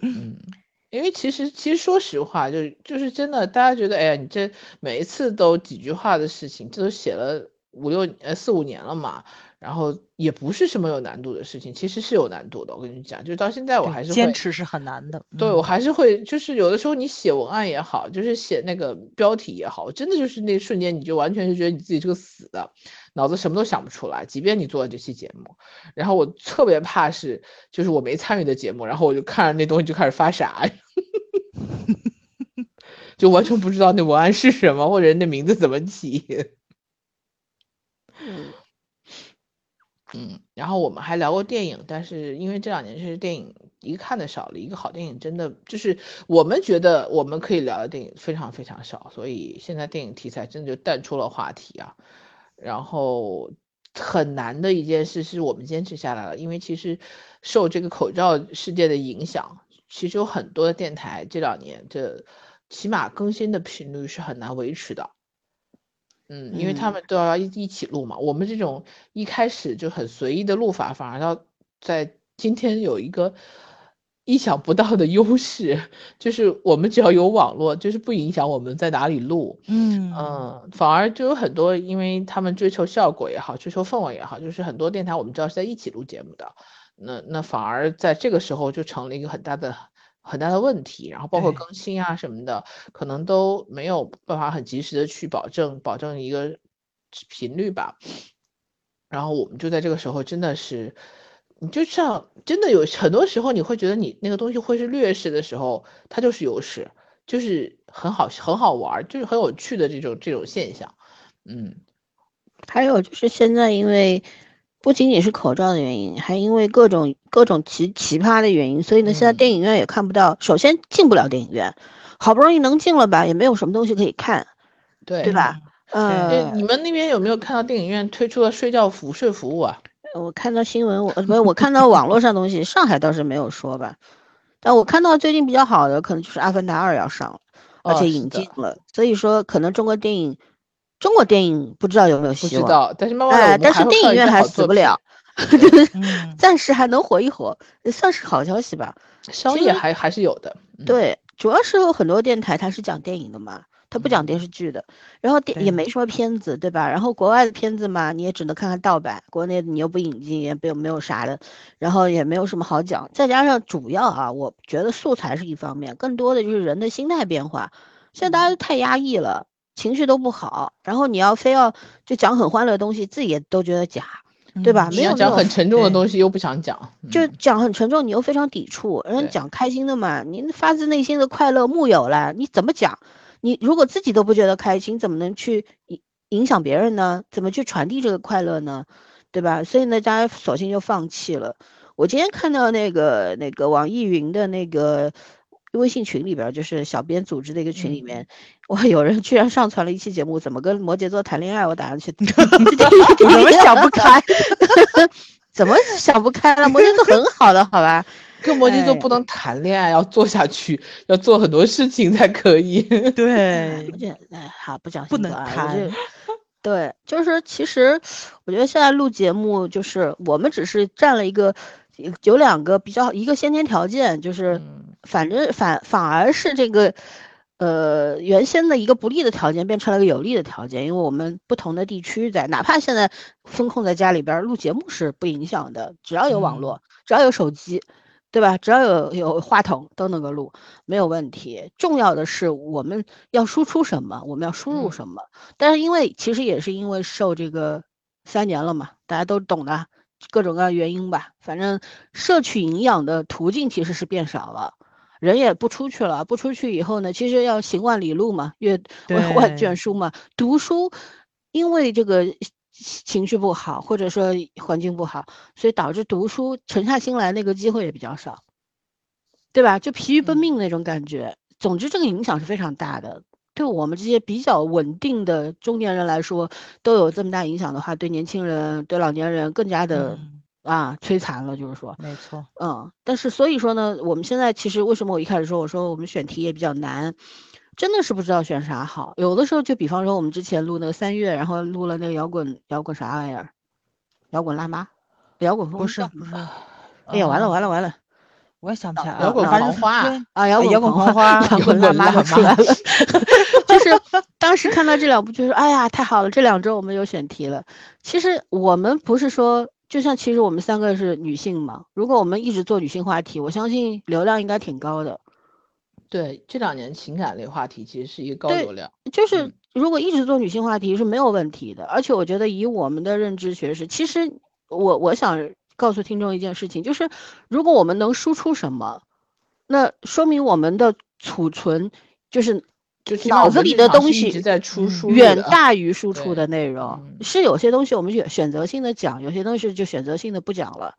嗯，因为其实其实说实话，就是就是真的，大家觉得，哎呀，你这每一次都几句话的事情，这都写了五六呃四五年了嘛。然后也不是什么有难度的事情，其实是有难度的。我跟你讲，就是到现在我还是
坚持是很难的。
对我还是会，就是有的时候你写文案也好，就是写那个标题也好，真的就是那瞬间你就完全是觉得你自己是个死的，脑子什么都想不出来。即便你做了这期节目，然后我特别怕是，就是我没参与的节目，然后我就看着那东西就开始发傻，*laughs* 就完全不知道那文案是什么，或者那名字怎么起。嗯，*laughs* 嗯然后我们还聊过电影，但是因为这两年确实电影一个看的少了，一个好电影真的就是我们觉得我们可以聊的电影非常非常少，所以现在电影题材真的就淡出了话题啊。然后很难的一件事是我们坚持下来了，因为其实受这个口罩事件的影响，其实有很多的电台这两年这起码更新的频率是很难维持的。嗯，因为他们都要一一起录嘛，我们这种一开始就很随意的录法，反而要在今天有一个意想不到的优势，就是我们只要有网络，就是不影响我们在哪里录。
嗯
嗯，反而就有很多，因为他们追求效果也好，追求氛围也好，就是很多电台我们知道是在一起录节目的，那那反而在这个时候就成了一个很大的。很大的问题，然后包括更新啊什么的，可能都没有办法很及时的去保证保证一个频率吧。然后我们就在这个时候，真的是，你就像真的有很多时候，你会觉得你那个东西会是劣势的时候，它就是优势，就是很好很好玩，就是很有趣的这种这种现象。嗯，
还有就是现在因为。不仅仅是口罩的原因，还因为各种各种奇奇葩的原因，所以呢，现在电影院也看不到。首先进不了电影院，好不容易能进了吧，也没有什么东西可以看，
对
对吧？呃，
你们那边有没有看到电影院推出了睡觉服睡服务啊？*laughs*
我看到新闻，我不是我看到网络上东西，上海倒是没有说吧。但我看到最近比较好的，可能就是《阿凡达二》要上了，而且引进了，所以说可能中国电影。中国电影不知道有没有希
望，但是慢慢
哎，但是电影院还死不了，*laughs* 就是暂时还能活一活，也算是好消息吧。
商业还还是有的。
对，主要是有很多电台它是讲电影的嘛，它不讲电视剧的，然后电也没什么片子，对吧？然后国外的片子嘛，你也只能看看盗版，国内你又不引进，也没有没有啥的，然后也没有什么好讲。再加上主要啊，我觉得素材是一方面，更多的就是人的心态变化。现在大家都太压抑了。情绪都不好，然后你要非要就讲很欢乐的东西，自己也都觉得假，对吧？
嗯
没有
讲很沉重的东西又不想讲，
就
嗯
讲很沉重，你又非常抵触。人家
对
讲开心的嘛，你发自内心的快乐木有了，你怎么讲？你如果自己都不觉得开心，怎么能去影影响别人呢？怎么去传递这个快乐呢？对吧？所以呢，大家索性就放弃了。我今天看到那个那个网易云的那个微信群里边儿，就是小编组织的一个群里面，哇，有人居然上传了一期节目，怎么跟摩羯座谈恋爱？我打算去，*laughs*
我怎么想不开？*laughs*
怎么想不开了？摩羯座很好的，好吧？*laughs*
跟摩羯座
哎
不能谈恋爱，要做下去，要做很多事情才可以。
对
哎，好，不讲
不能谈
对，就是其实我觉得现在录节目，就是我们只是占了一个有两个比较一个先天条件，就是
嗯
反正反反而是这个。呃，原先的一个不利的条件变成了一个有利的条件，因为我们不同的地区在，哪怕现在封控在家里边儿录节目是不影响的，只要有网络，只要有手机，对吧？只要有有话筒都能够录，没有问题。重要的是我们要输出什么，我们要输入
嗯
什么。但是因为其实也是因为受这个三年了嘛，大家都懂的各种各样原因吧，反正摄取营养的途径其实是变少了。人也不出去了，不出去以后呢，其实要行万里路嘛，阅万万卷书嘛。读书，因为这个情绪不好，或者说环境不好，所以导致读书沉下心来那个机会也比较少，对吧？就疲于奔
嗯
命那种感觉。总之，这个影响是非常大的。对我们这些比较稳定的中年人来说，都有这么大影响的话，对年轻人、对老年人更加的、
嗯
啊摧残了。就是说，
没错，
嗯，但是所以说呢，我们现在其实为什么我一开始说我说我们选题也比较难，真的是不知道选啥好。有的时候就比方说我们之前录那个三月，然后录了那个摇滚摇滚啥玩意儿，摇滚辣妈，摇滚风
不是不是，
哎呀，完了
嗯
完了完了
我也想不起来
摇，滚
花
啊！摇滚
摇滚
狂
狂花
摇滚辣妈就出来了，*laughs* 就是当时看到这两部，就是哎呀太好了，这两周我们有选题了。其实我们不是说，就像其实我们三个是女性嘛，如果我们一直做女性话题，我相信流量应该挺高的。
对，这两年情感类话题其实是一个高流量。
就是
嗯
如果一直做女性话题是没有问题的，而且我觉得以我们的认知学识，其实我我想告诉听众一件事情，就是如果我们能输出什么，那说明我们的储存就是脑子里的东西远大于输出的内容。
嗯
是有些东西我们选选择性的讲，有些东西就选择性的不讲了，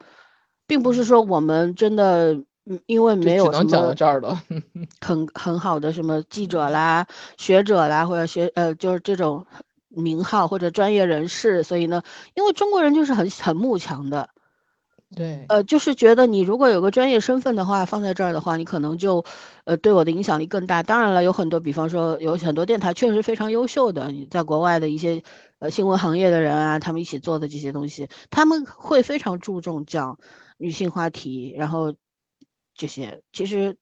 并不是说我们真的嗯因为没有
能讲到
么
这儿了。*laughs*
很很好的什么记者啦、学者啦，或者学呃就是这种名号或者专业人士，所以呢，因为中国人就是很很慕强的，
对，
呃，就是觉得你如果有个专业身份的话，放在这儿的话，你可能就，呃，对我的影响力更大。当然了，有很多，比方说有很多电台确实非常优秀的，你在国外的一些呃新闻行业的人啊，他们一起做的这些东西，他们会非常注重讲女性话题，然后这些其实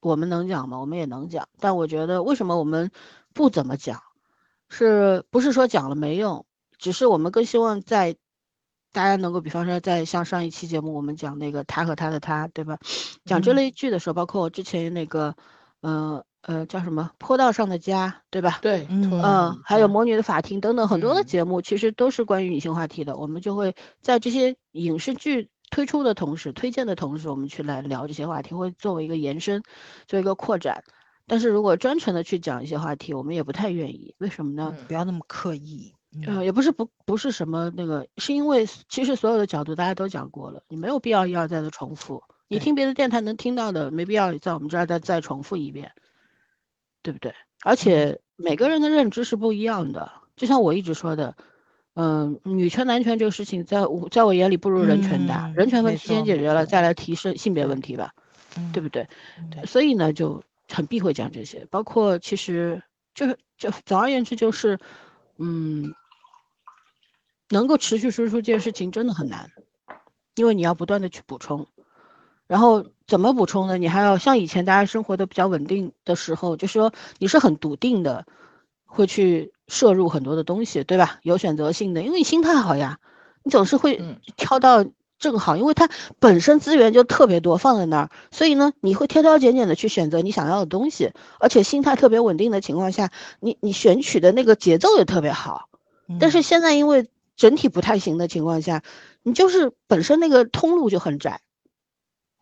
我们能讲吗？我们也能讲，但我觉得为什么我们不怎么讲，是不是说讲了没用？只是我们更希望在大家能够，比方说在像上一期节目我们讲那个他和他的他，对吧？讲这
嗯
类剧的时候，包括我之前那个，呃呃叫什么《坡道上的家》，对吧？
对，
嗯
还有《魔女的法庭》等等很多的
嗯
节目，其实都是关于女性话题的。我们就会在这些影视剧推出的同时，推荐的同时，我们去来聊这些话题，会作为一个延伸，做一个扩展。但是如果专程的去讲一些话题，我们也不太愿意。为什么呢？
嗯
不要那么刻意。嗯
呃，也不是不不是什么那个，是因为其实所有的角度大家都讲过了，你没有必要一而再的重复。你听别的电台能听到的，没必要在我们这儿再再重复一遍，对不对？而且每个人的认知是不一样的，就像我一直说的，嗯、女权男权这个事情，在我在我眼里不如人权大，
嗯
人权问题先解决了，再来提升性别问题吧，对不对？
对
所以呢，就很避讳讲这些，包括其实就是就总而言之就是，嗯，能够持续输出这件事情真的很难，因为你要不断的去补充，然后怎么补充呢？你还要像以前大家生活的比较稳定的时候，就说你是很笃定的，会去摄入很多的东西，对吧？有选择性的，因为你心态好呀，你总是会
嗯
挑到正好，因为它本身资源就特别多放在那儿，所以呢，你会挑挑拣拣的去选择你想要的东西，而且心态特别稳定的情况下，你你选取的那个节奏也特别好。但是
嗯
现在因为整体不太行的情况下，你就是本身那个通路就很窄，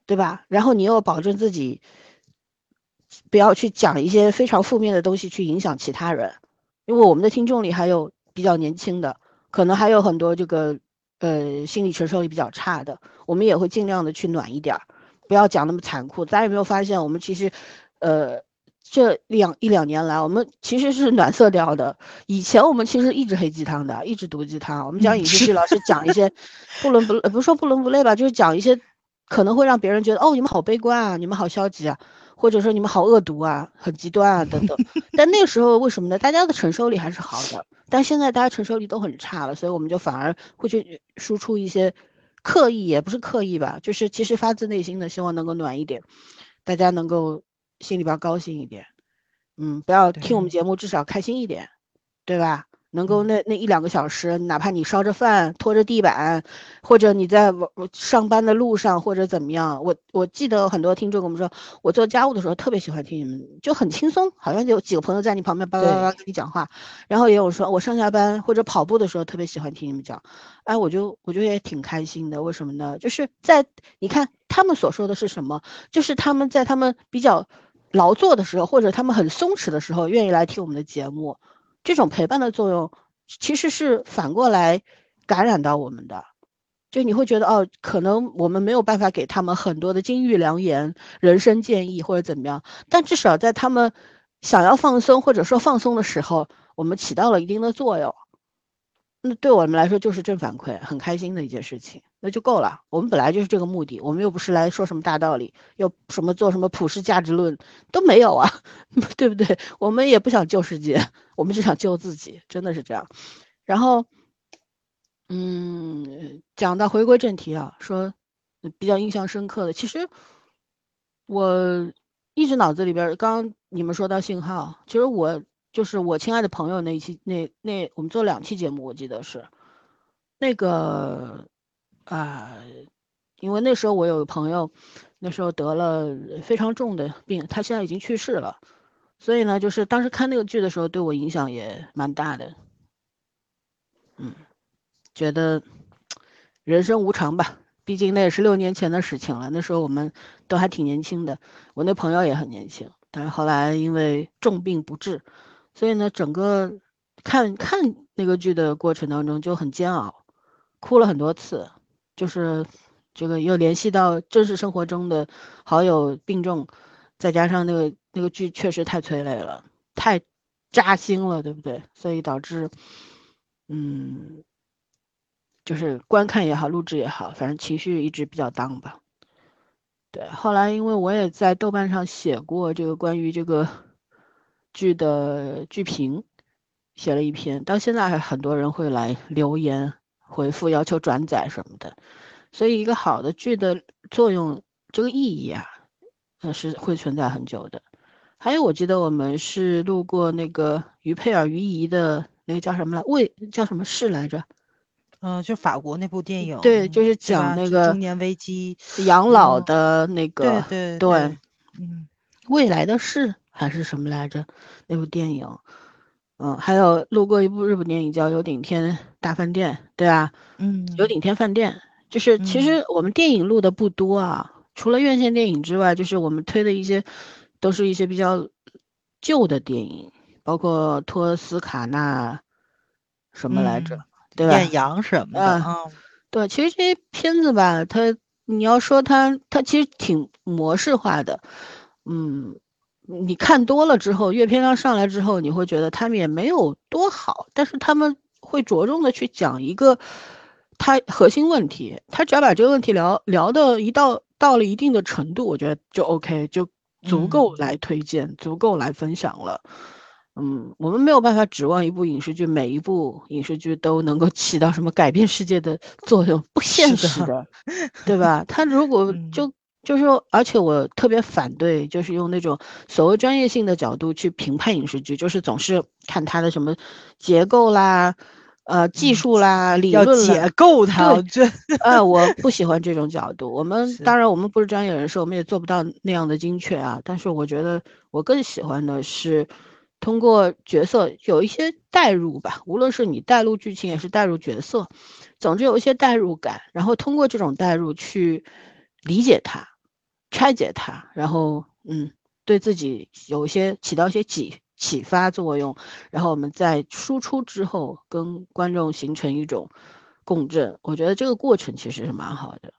对吧？然后你又保证自己不要去讲一些非常负面的东西去影响其他人，因为我们的听众里还有比较年轻的，可能还有很多这个呃心理承受力比较差的，我们也会尽量的去暖一点儿，不要讲那么残酷。大家有没有发现，我们其实呃这两一两年来，我们其实是暖色调的。以前我们其实一直黑鸡汤的，一直毒鸡汤。我们讲影视剧，老是讲一些 *laughs* 不伦不呃不是说不伦不类吧，就是讲一些可能会让别人觉得哦你们好悲观啊，你们好消极啊。或者说你们好恶毒啊，很极端啊，等等。*laughs* 但那个时候为什么呢？大家的承受力还是好的，但现在大家承受力都很差了，所以我们就反而会去输出一些刻意，也不是刻意吧，就是其实发自内心的希望能够暖一点，大家能够心里边高兴一点，嗯，不要听我们节目，至少开心一点，对吧？能够那那一两个小时，哪怕你烧着饭、拖着地板，或者你在上班的路上，或者怎么样，我我记得很多听众跟我们说，我做家务的时候特别喜欢听你们，就很轻松，好像有几个朋友在你旁边叭叭叭跟你讲话。然后也有说我上下班或者跑步的时候特别喜欢听你们讲，哎，我就我觉得也挺开心的。为什么呢？就是在你看他们所说的是什么，就是他们在他们比较劳作的时候，或者他们很松弛的时候，愿意来听我们的节目。这种陪伴的作用，其实是反过来感染到我们的，就你会觉得哦，可能我们没有办法给他们很多的金玉良言、人生建议或者怎么样，但至少在他们想要放松或者说放松的时候，我们起到了一定的作用。那对我们来说就是正反馈，很开心的一件事情，那就够了。我们本来就是这个目的，我们又不是来说什么大道理，又什么做什么普世价值论都没有啊，*laughs* 对不对？我们也不想救世界，我们只想救自己，真的是这样。然后，嗯，讲到回归正题啊，说比较印象深刻的，其实我一直脑子里边，刚你们说到信号，其实我。就是我亲爱的朋友那一期，那那我们做两期节目，我记得是那个啊，因为那时候我有个朋友，那时候得了非常重的病，他现在已经去世了，所以呢，就是当时看那个剧的时候，对我影响也蛮大的。嗯，觉得人生无常吧，毕竟那也是六年前的事情了，那时候我们都还挺年轻的，我那朋友也很年轻，但是后来因为重病不治。所以呢，整个看看那个剧的过程当中就很煎熬，哭了很多次，就是这个又联系到真实生活中的好友病重，再加上那个那个剧确实太催泪了，太扎心了，对不对？所以导致，嗯，就是观看也好，录制也好，反正情绪一直比较 down 吧。对，后来因为我也在豆瓣上写过这个关于这个。剧的剧评写了一篇，到现在还很多人会来留言回复，要求转载什么的。所以，一个好的剧的作用，这个意义啊，那是会存在很久的。还有，我记得我们是路过那个于佩尔于怡的那个叫什么来？为叫什么事来着？
嗯，就法国那部电影。
对，就是讲那个
中年危机、
养老的那个。
对
对对。
嗯，
未来的事。还是什么来着？那部电影，嗯，还有路过一部日本电影叫《有顶天大饭店》，对啊，
嗯，
有顶天饭店，就是其实我们电影录的不多啊，除了院线电影之外，就是我们推的一些都是一些比较旧的电影，包括托斯卡纳什么来着，对吧？
艳阳什么的啊，
对，其实这些片子吧，它你要说它，它其实挺模式化的，嗯。你看多了之后，阅片量上来之后，你会觉得他们也没有多好，但是他们会着重的去讲一个他核心问题，他只要把这个问题聊聊的一到到了一定的程度，我觉得就 OK，就足够来推荐，足够来分享了。嗯，我们没有办法指望一部影视剧，每一部影视剧都能够起到什么改变世界的作用，不现实的，对吧？他如果就。就是说，而且我特别反对，就是用那种所谓专业性的角度去评判影视剧，就是总是看它的什么结构啦、呃技术啦、理论
啦，解构它。这，
呃，我不喜欢这种角度。我们当然我们不是专业人士，我们也做不到那样的精确啊。但是我觉得我更喜欢的是通过角色有一些代入吧，无论是你带入剧情，也是带入角色，总之有一些代入感，然后通过这种代入去理解它、拆解它，然后嗯，对自己有一些起到一些启启发作用，然后我们在输出之后跟观众形成一种共振，我觉得这个过程其实是蛮好的。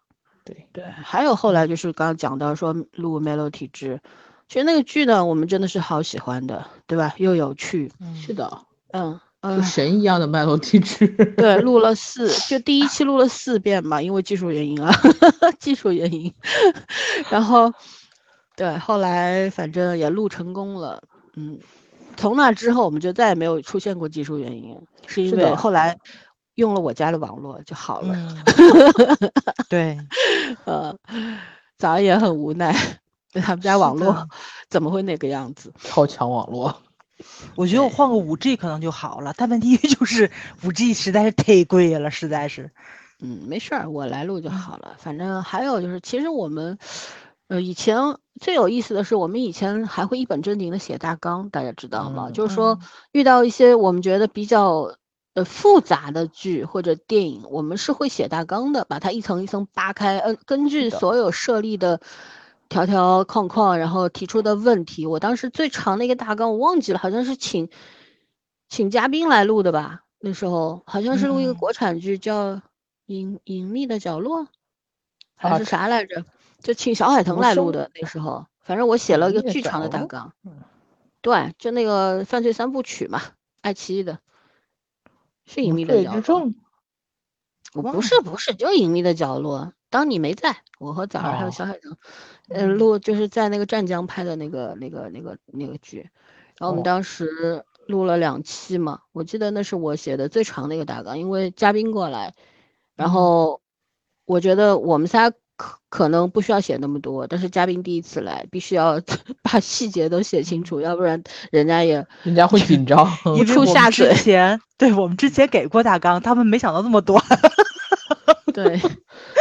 对
对，还有后来就是刚刚讲到说录 Melody 之。其实那个剧呢，我们真的是好喜欢的，对吧？又有趣，
是的，
嗯
嗯，神一样的麦洛体质。*laughs*
对，录了四，就第一期录了四遍嘛，因为技术原因啊，*laughs* 技术原因。*laughs* 然后，对，后来反正也录成功了，嗯，从那之后我们就再也没有出现过技术原因，是因为后来用了我家的网络就好了。
对，
呃，早上也很无奈。他们家网络怎么会那个样子？
超强网络，
我觉得我换个五 G 可能就好了。但问题就是 *laughs* 五 G 实在是忒贵了，实在是。
嗯，没事儿，我来录就好了。反正还有就是，其实我们，呃，以前最有意思的是，我们以前还会一本正经的写大纲，大家知道吗？就是说遇到一些我们觉得比较呃复杂的剧或者电影，我们是会写大纲的，把它一层一层扒开，嗯，根据所有设立的。条条框框，然后提出的问题，我当时最长的一个大纲我忘记了，好像是请请嘉宾来录的吧？那时候好像是录一个国产剧，叫《隐隐秘的角落》，还是啥来着？就请小海豚来录的。那时候，反正我写了一个巨长的大纲。对，就那个犯罪三部曲嘛，爱奇艺的，是《隐秘的角落》。我不是不是，就隐秘的角落。当你没在，我和枣儿还有小海豚，呃，录就是在那个湛江拍的那个那个那个那个剧，然后我们当时录了两期嘛，我记得那是我写的最长的一个大纲，因为嘉宾过来，然后我觉得我们仨可可能不需要写那么多，但是嘉宾第一次来，必须要 *laughs* 把细节都写清楚，要不然人家也 *laughs*
人家会紧张，*laughs*
一出下水。
之前对我们之前给过大纲，他们没想到那么多。
对，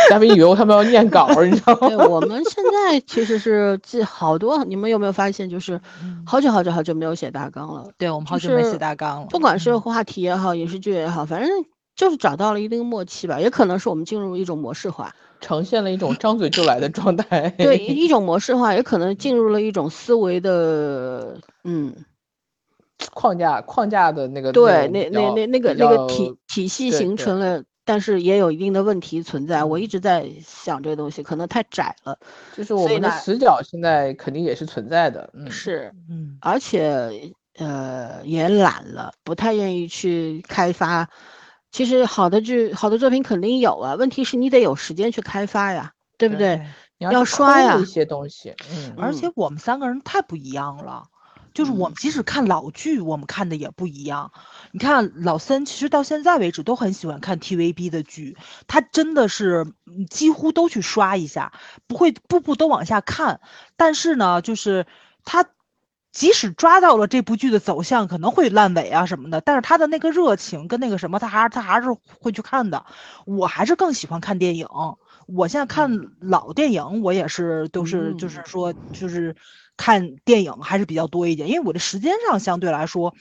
嘉宾以为他们要念稿，你知道吗？*laughs*
对，我们现在其实是记好多，你们有没有发现，就是好久好久好久没有写大纲了？
对，我们好久没写大纲了。
不管是话题也好，影视剧也好，反正就是找到了一定默契吧。也可能是我们进入一种模式化，
呈现了一种张嘴就来的状态。
对，*laughs* 一种模式化，也可能进入了一种思维的嗯
框架框架的那个
对，那那那那个那个体体系形成了。但是也有一定的问题存在，我一直在想这个东西可能太窄了，
就是我们的死角现在肯定也是存在的，嗯
是，嗯，而且呃也懒了，不太愿意去开发。其实好的剧、好的作品肯定有啊，问题是你得有时间去开发呀，对不对？
要
刷呀
一些东西，
嗯，而且我们三个人太不一样了。就是我们即使看老剧，我们看的也不一样。你看老森，其实到现在为止都很喜欢看 TVB 的剧，他真的是几乎都去刷一下，不会步步都往下看。但是呢，就是他即使抓到了这部剧的走向可能会烂尾啊什么的，但是他的那个热情跟那个什么，他还他还是会去看的。我还是更喜欢看电影。我现在看老电影，我也是都是就是说就是。看电影还是比较多一点，因为我的时间上相对来说，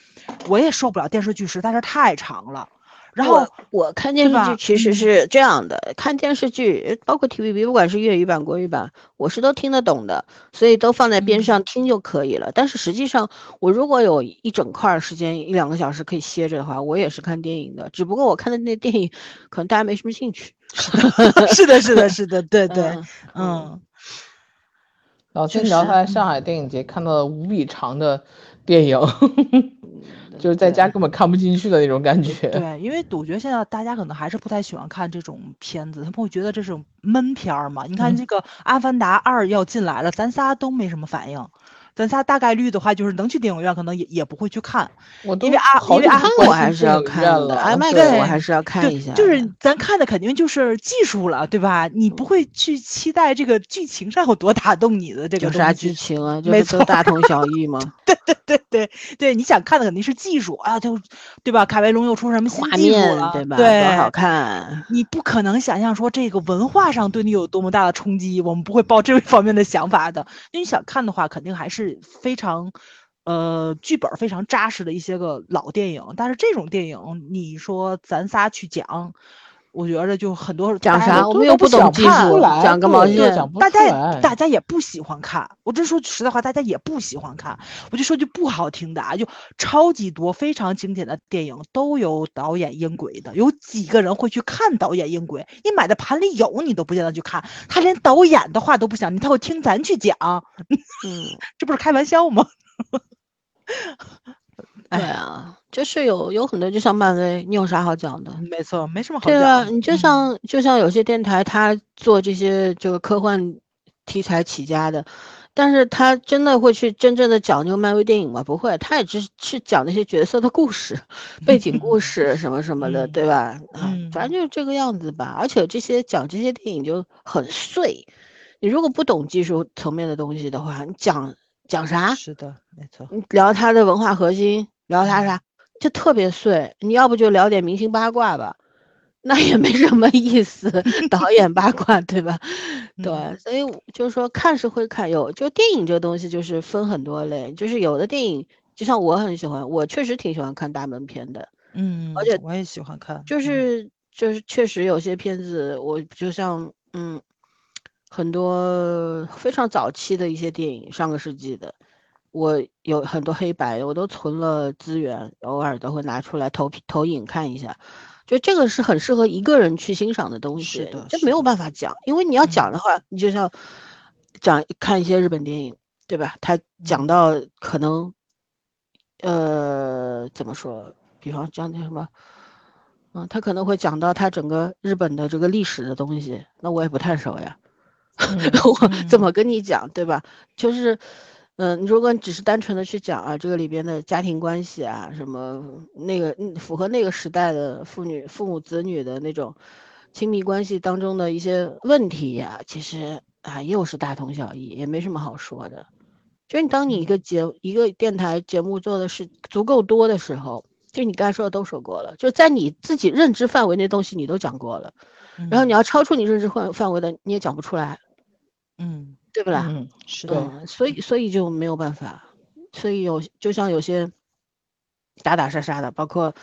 我也受不了电视剧实在是太长了。然后
我看电视剧其实是这样的，看电视剧包括 TVB，不管是粤语版、国语版，我是都听得懂的，所以都放在边上听就可以了。但是实际上，我如果有一整块时间一两个小时可以歇着的话，我也是看电影的。只不过我看的那电影可能大家没什么兴趣。*laughs*
是的，是的，是的，对 *laughs* 对，嗯。
老天聊他在上海电影节看到了无比长的电影，*laughs* 就是在家根本看不进去的那种感觉。
对，因为我觉得现在大家可能还是不太喜欢看这种片子，他们会觉得这是闷片儿嘛。你看这个《阿凡达二》要进来了，咱仨都没什么反应。咱仨大概率的话，就是能去电影院，可能也也不会去看。
我
因为阿因为阿
我还是要看的，IMAX 我还是要看一下。
就是咱看的肯定就是技术了，对吧？你不会去期待这个剧情上有多打动你的这个。
有啥剧情啊？*laughs* 没错，大同小异吗？
对对对对对，你想看的肯定是技术啊，就对吧？卡梅隆又出什么新技术了，
对吧？
对，
多好看！
你不可能想象说这个文化上对你有多么大的冲击，我们不会抱这方面的想法的。那你想看的话，肯定还是非常。呃剧本非常扎实的一些个老电影。但是这种电影，你说咱仨去讲。我觉着就很多
讲啥，我们
又
不懂技术，讲个毛线，
大家大家也不喜欢看。我这说句实在话，大家也不喜欢看。我就说句不好听的啊，就超级多非常经典的电影都有导演音轨的，有几个人会去看导演音轨？你买的盘里有，你都不见得去看。他连导演的话都不想，你他会听咱去讲，
嗯，*laughs*
这不是开玩笑吗？
对啊，就是有有很多，就像漫威，你有啥好讲的？
没错，没什么好讲的。
对啊，你就像就像有些电台，他做这些就是科幻题材起家的，但是他真的会去真正的讲这个漫威电影吗？不会，他也只是讲那些角色的故事、*laughs* 背景故事什么什么的，对吧？嗯，反正就是这个样子吧。而且这些讲这些电影就很碎，你如果不懂技术层面的东西的话，你讲讲啥？
是的，没错。
你聊他的文化核心。聊他啥，就特别碎。你要不就聊点明星八卦吧，那也没什么意思。导演八卦，对吧？对，所以就是说看是会看，有就电影这个东西就是分很多类，就是有的电影，就像我很喜欢，我确实挺喜欢看大门片的。
嗯，
而且
我也喜欢看，
就是就是确实有些片子，我就像嗯，很多非常早期的一些电影，上个世纪的。我有很多黑白，我都存了资源，偶尔都会拿出来投投影看一下。就这个是很适合一个人去欣赏的东西，这没有办法讲，因为你要讲的话，你就像讲看一些日本电影，对吧？他讲到可能，呃，怎么说？比方讲那什么，嗯，他可能会讲到他整个日本的这个历史的东西，那我也不太熟呀，*laughs* 我怎么跟你讲，对吧？就是。嗯，如果你只是单纯的去讲啊，这个里边的家庭关系啊，什么那个符合那个时代的妇女、父母子女的那种亲密关系当中的一些问题呀，其实啊又是大同小异，也没什么好说的。就是你当你一个节一个电台节目做的是足够多的时候，就你该说的都说过了，就在你自己认知范围内东西你都讲过了，然后你要超出你认知范范围的你也讲不出来，
嗯。
对不啦？
嗯，是的，
所以所以就没有办法，所以有就像有些打打杀杀的，包括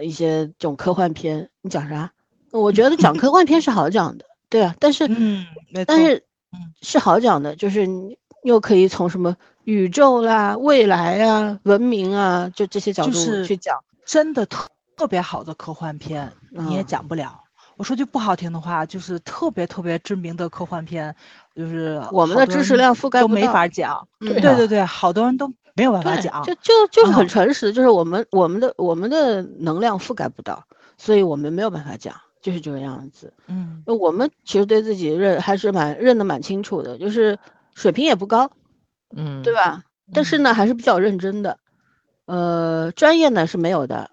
一些这种科幻片，你讲啥？我觉得讲科幻片是好讲的，对啊，但是
嗯，
但是嗯是好讲的，就是你又可以从什么宇宙啦、未来啊、文明啊，就这些角度去讲，
真的特特别好的科幻片你也讲不了。我说句不好听的话，就是特别特别知名的科幻片。就是
我们的知识量覆盖
都没法讲，对对对，好多人都没有办法讲，
就就就是很诚实，就是我们我们的我们的能量覆盖不到，所以我们没有办法讲，就是这个样子。
嗯，
我们其实对自己认还是蛮认得蛮清楚的，就是水平也不高，
嗯，
对吧？但是呢，还是比较认真的，呃，专业呢是没有的，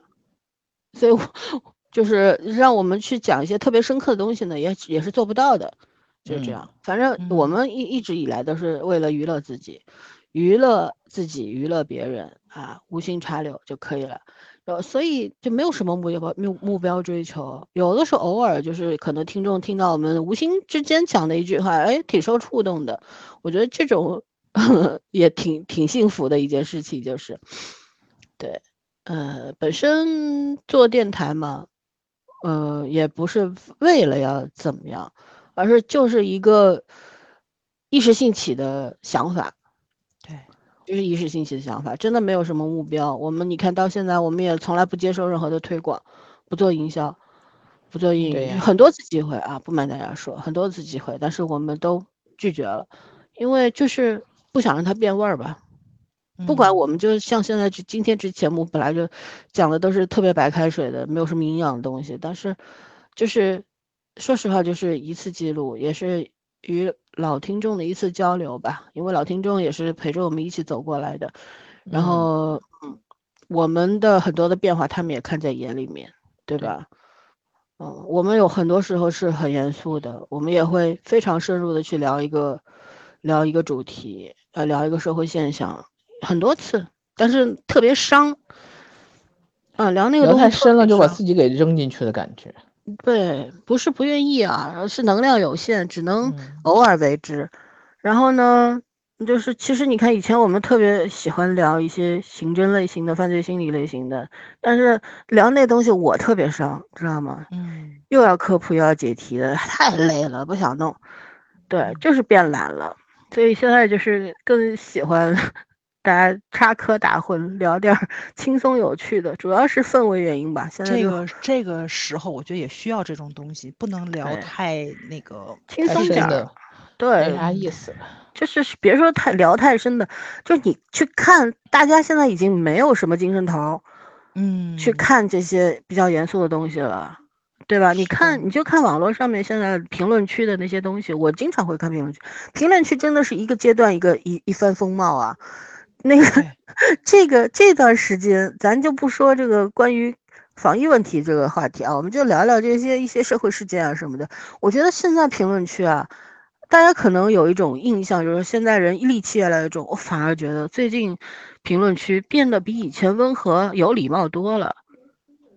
所以 *laughs* 就是让我们去讲一些特别深刻的东西呢，也也是做不到的。就这样，反正我们一一直以来都是为了娱乐自己，娱乐自己，娱乐别人啊，无心插柳就可以了。呃，所以就没有什么目标目目标追求。有的时候偶尔就是可能听众听到我们无心之间讲的一句话，哎，挺受触动的。我觉得这种 *laughs* 也挺挺幸福的一件事情，就是，对，呃，本身做电台嘛，呃，也不是为了要怎么样。而是就是一个一时兴起的想法，
对，
就是一时兴起的想法，真的没有什么目标。我们你看到现在，我们也从来不接受任何的推广，不做营销，不做运营，很多次机会啊，不瞒大家说，很多次机会，但是我们都拒绝了，因为就是不想让它变味儿吧。不管我们就像现在这今天这节目本来就讲的都是特别白开水的，没有什么营养的东西，但是就是。说实话，就是一次记录，也是与老听众的一次交流吧。因为老听众也是陪着我们一起走过来的，然后，嗯，我们的很多的变化，他们也看在眼里面，对吧？嗯，我们有很多时候是很严肃的，我们也会非常深入的去聊一个，聊一个主题，呃，聊一个社会现象，很多次，但是特别伤。啊，聊那个
太深了，就把自己给扔进去的感觉。
对，不是不愿意啊，是能量有限，只能偶尔为之。然后呢，就是其实你看，以前我们特别喜欢聊一些刑侦类型的、犯罪心理类型的，但是聊那东西我特别伤，知道吗？
嗯，
又要科普又要解题的，太累了，不想弄。对，就是变懒了，所以现在就是更喜欢大家插科打诨，聊点儿轻松有趣的，主要是氛围原因吧。现在
这个这个时候，我觉得也需要这种东西，不能聊太那个。
轻
太
松点儿
的，
对
没，啥意思。
就是别说太聊太深的，就你去看，大家现在已经没有什么精神头儿
嗯，
去看这些比较严肃的东西了，对吧？你看，你就看网络上面现在评论区的那些东西，我经常会看评论区，评论区真的是一个阶段一个一一番风貌啊。那个 *laughs* 这个这段时间，咱就不说这个关于防疫问题这个话题啊，我们就聊聊这些一些社会事件啊什么的。我觉得现在评论区啊，大家可能有一种印象，就是现在人戾气越来越重。我反而觉得最近评论区变得比以前温和、有礼貌多了。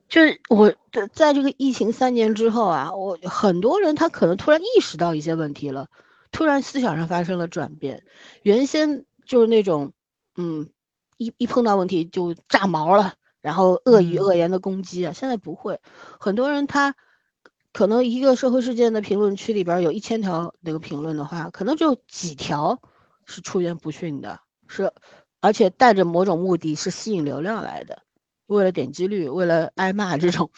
就是我的在这个疫情三年之后啊，我很多人他可能突然意识到一些问题了，突然思想上发生了转变。原先就是那种，嗯，一一碰到问题就炸毛了，然后恶语
嗯
恶言的攻击啊，现在不会。很多人他可能一个社会事件的评论区里边有一千条那个评论的话，可能只有几条是出言不逊的，是而且带着某种目的是吸引流量来的，为了点击率，为了挨骂这种。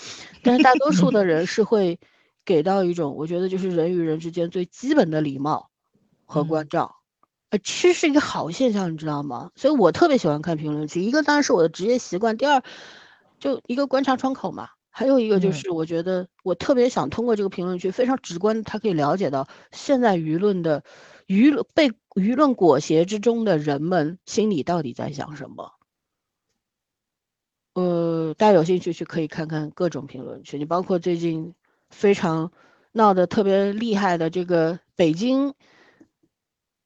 但是大多数的 *laughs* 人是会给到一种，我觉得就是人与人之间最基本的礼貌和关
嗯
照。呃，其实是一个好现象，你知道吗？所以我特别喜欢看评论区。一个当然是我的职业习惯，第二就一个观察窗口嘛。还有一个就
嗯
是，我觉得我特别想通过这个评论区，非常直观的，他可以了解到现在舆论的舆论被舆论裹挟之中的人们心里到底在想什么。呃，大家有兴趣去可以看看各种评论区，你包括最近非常闹得特别厉害的这个北京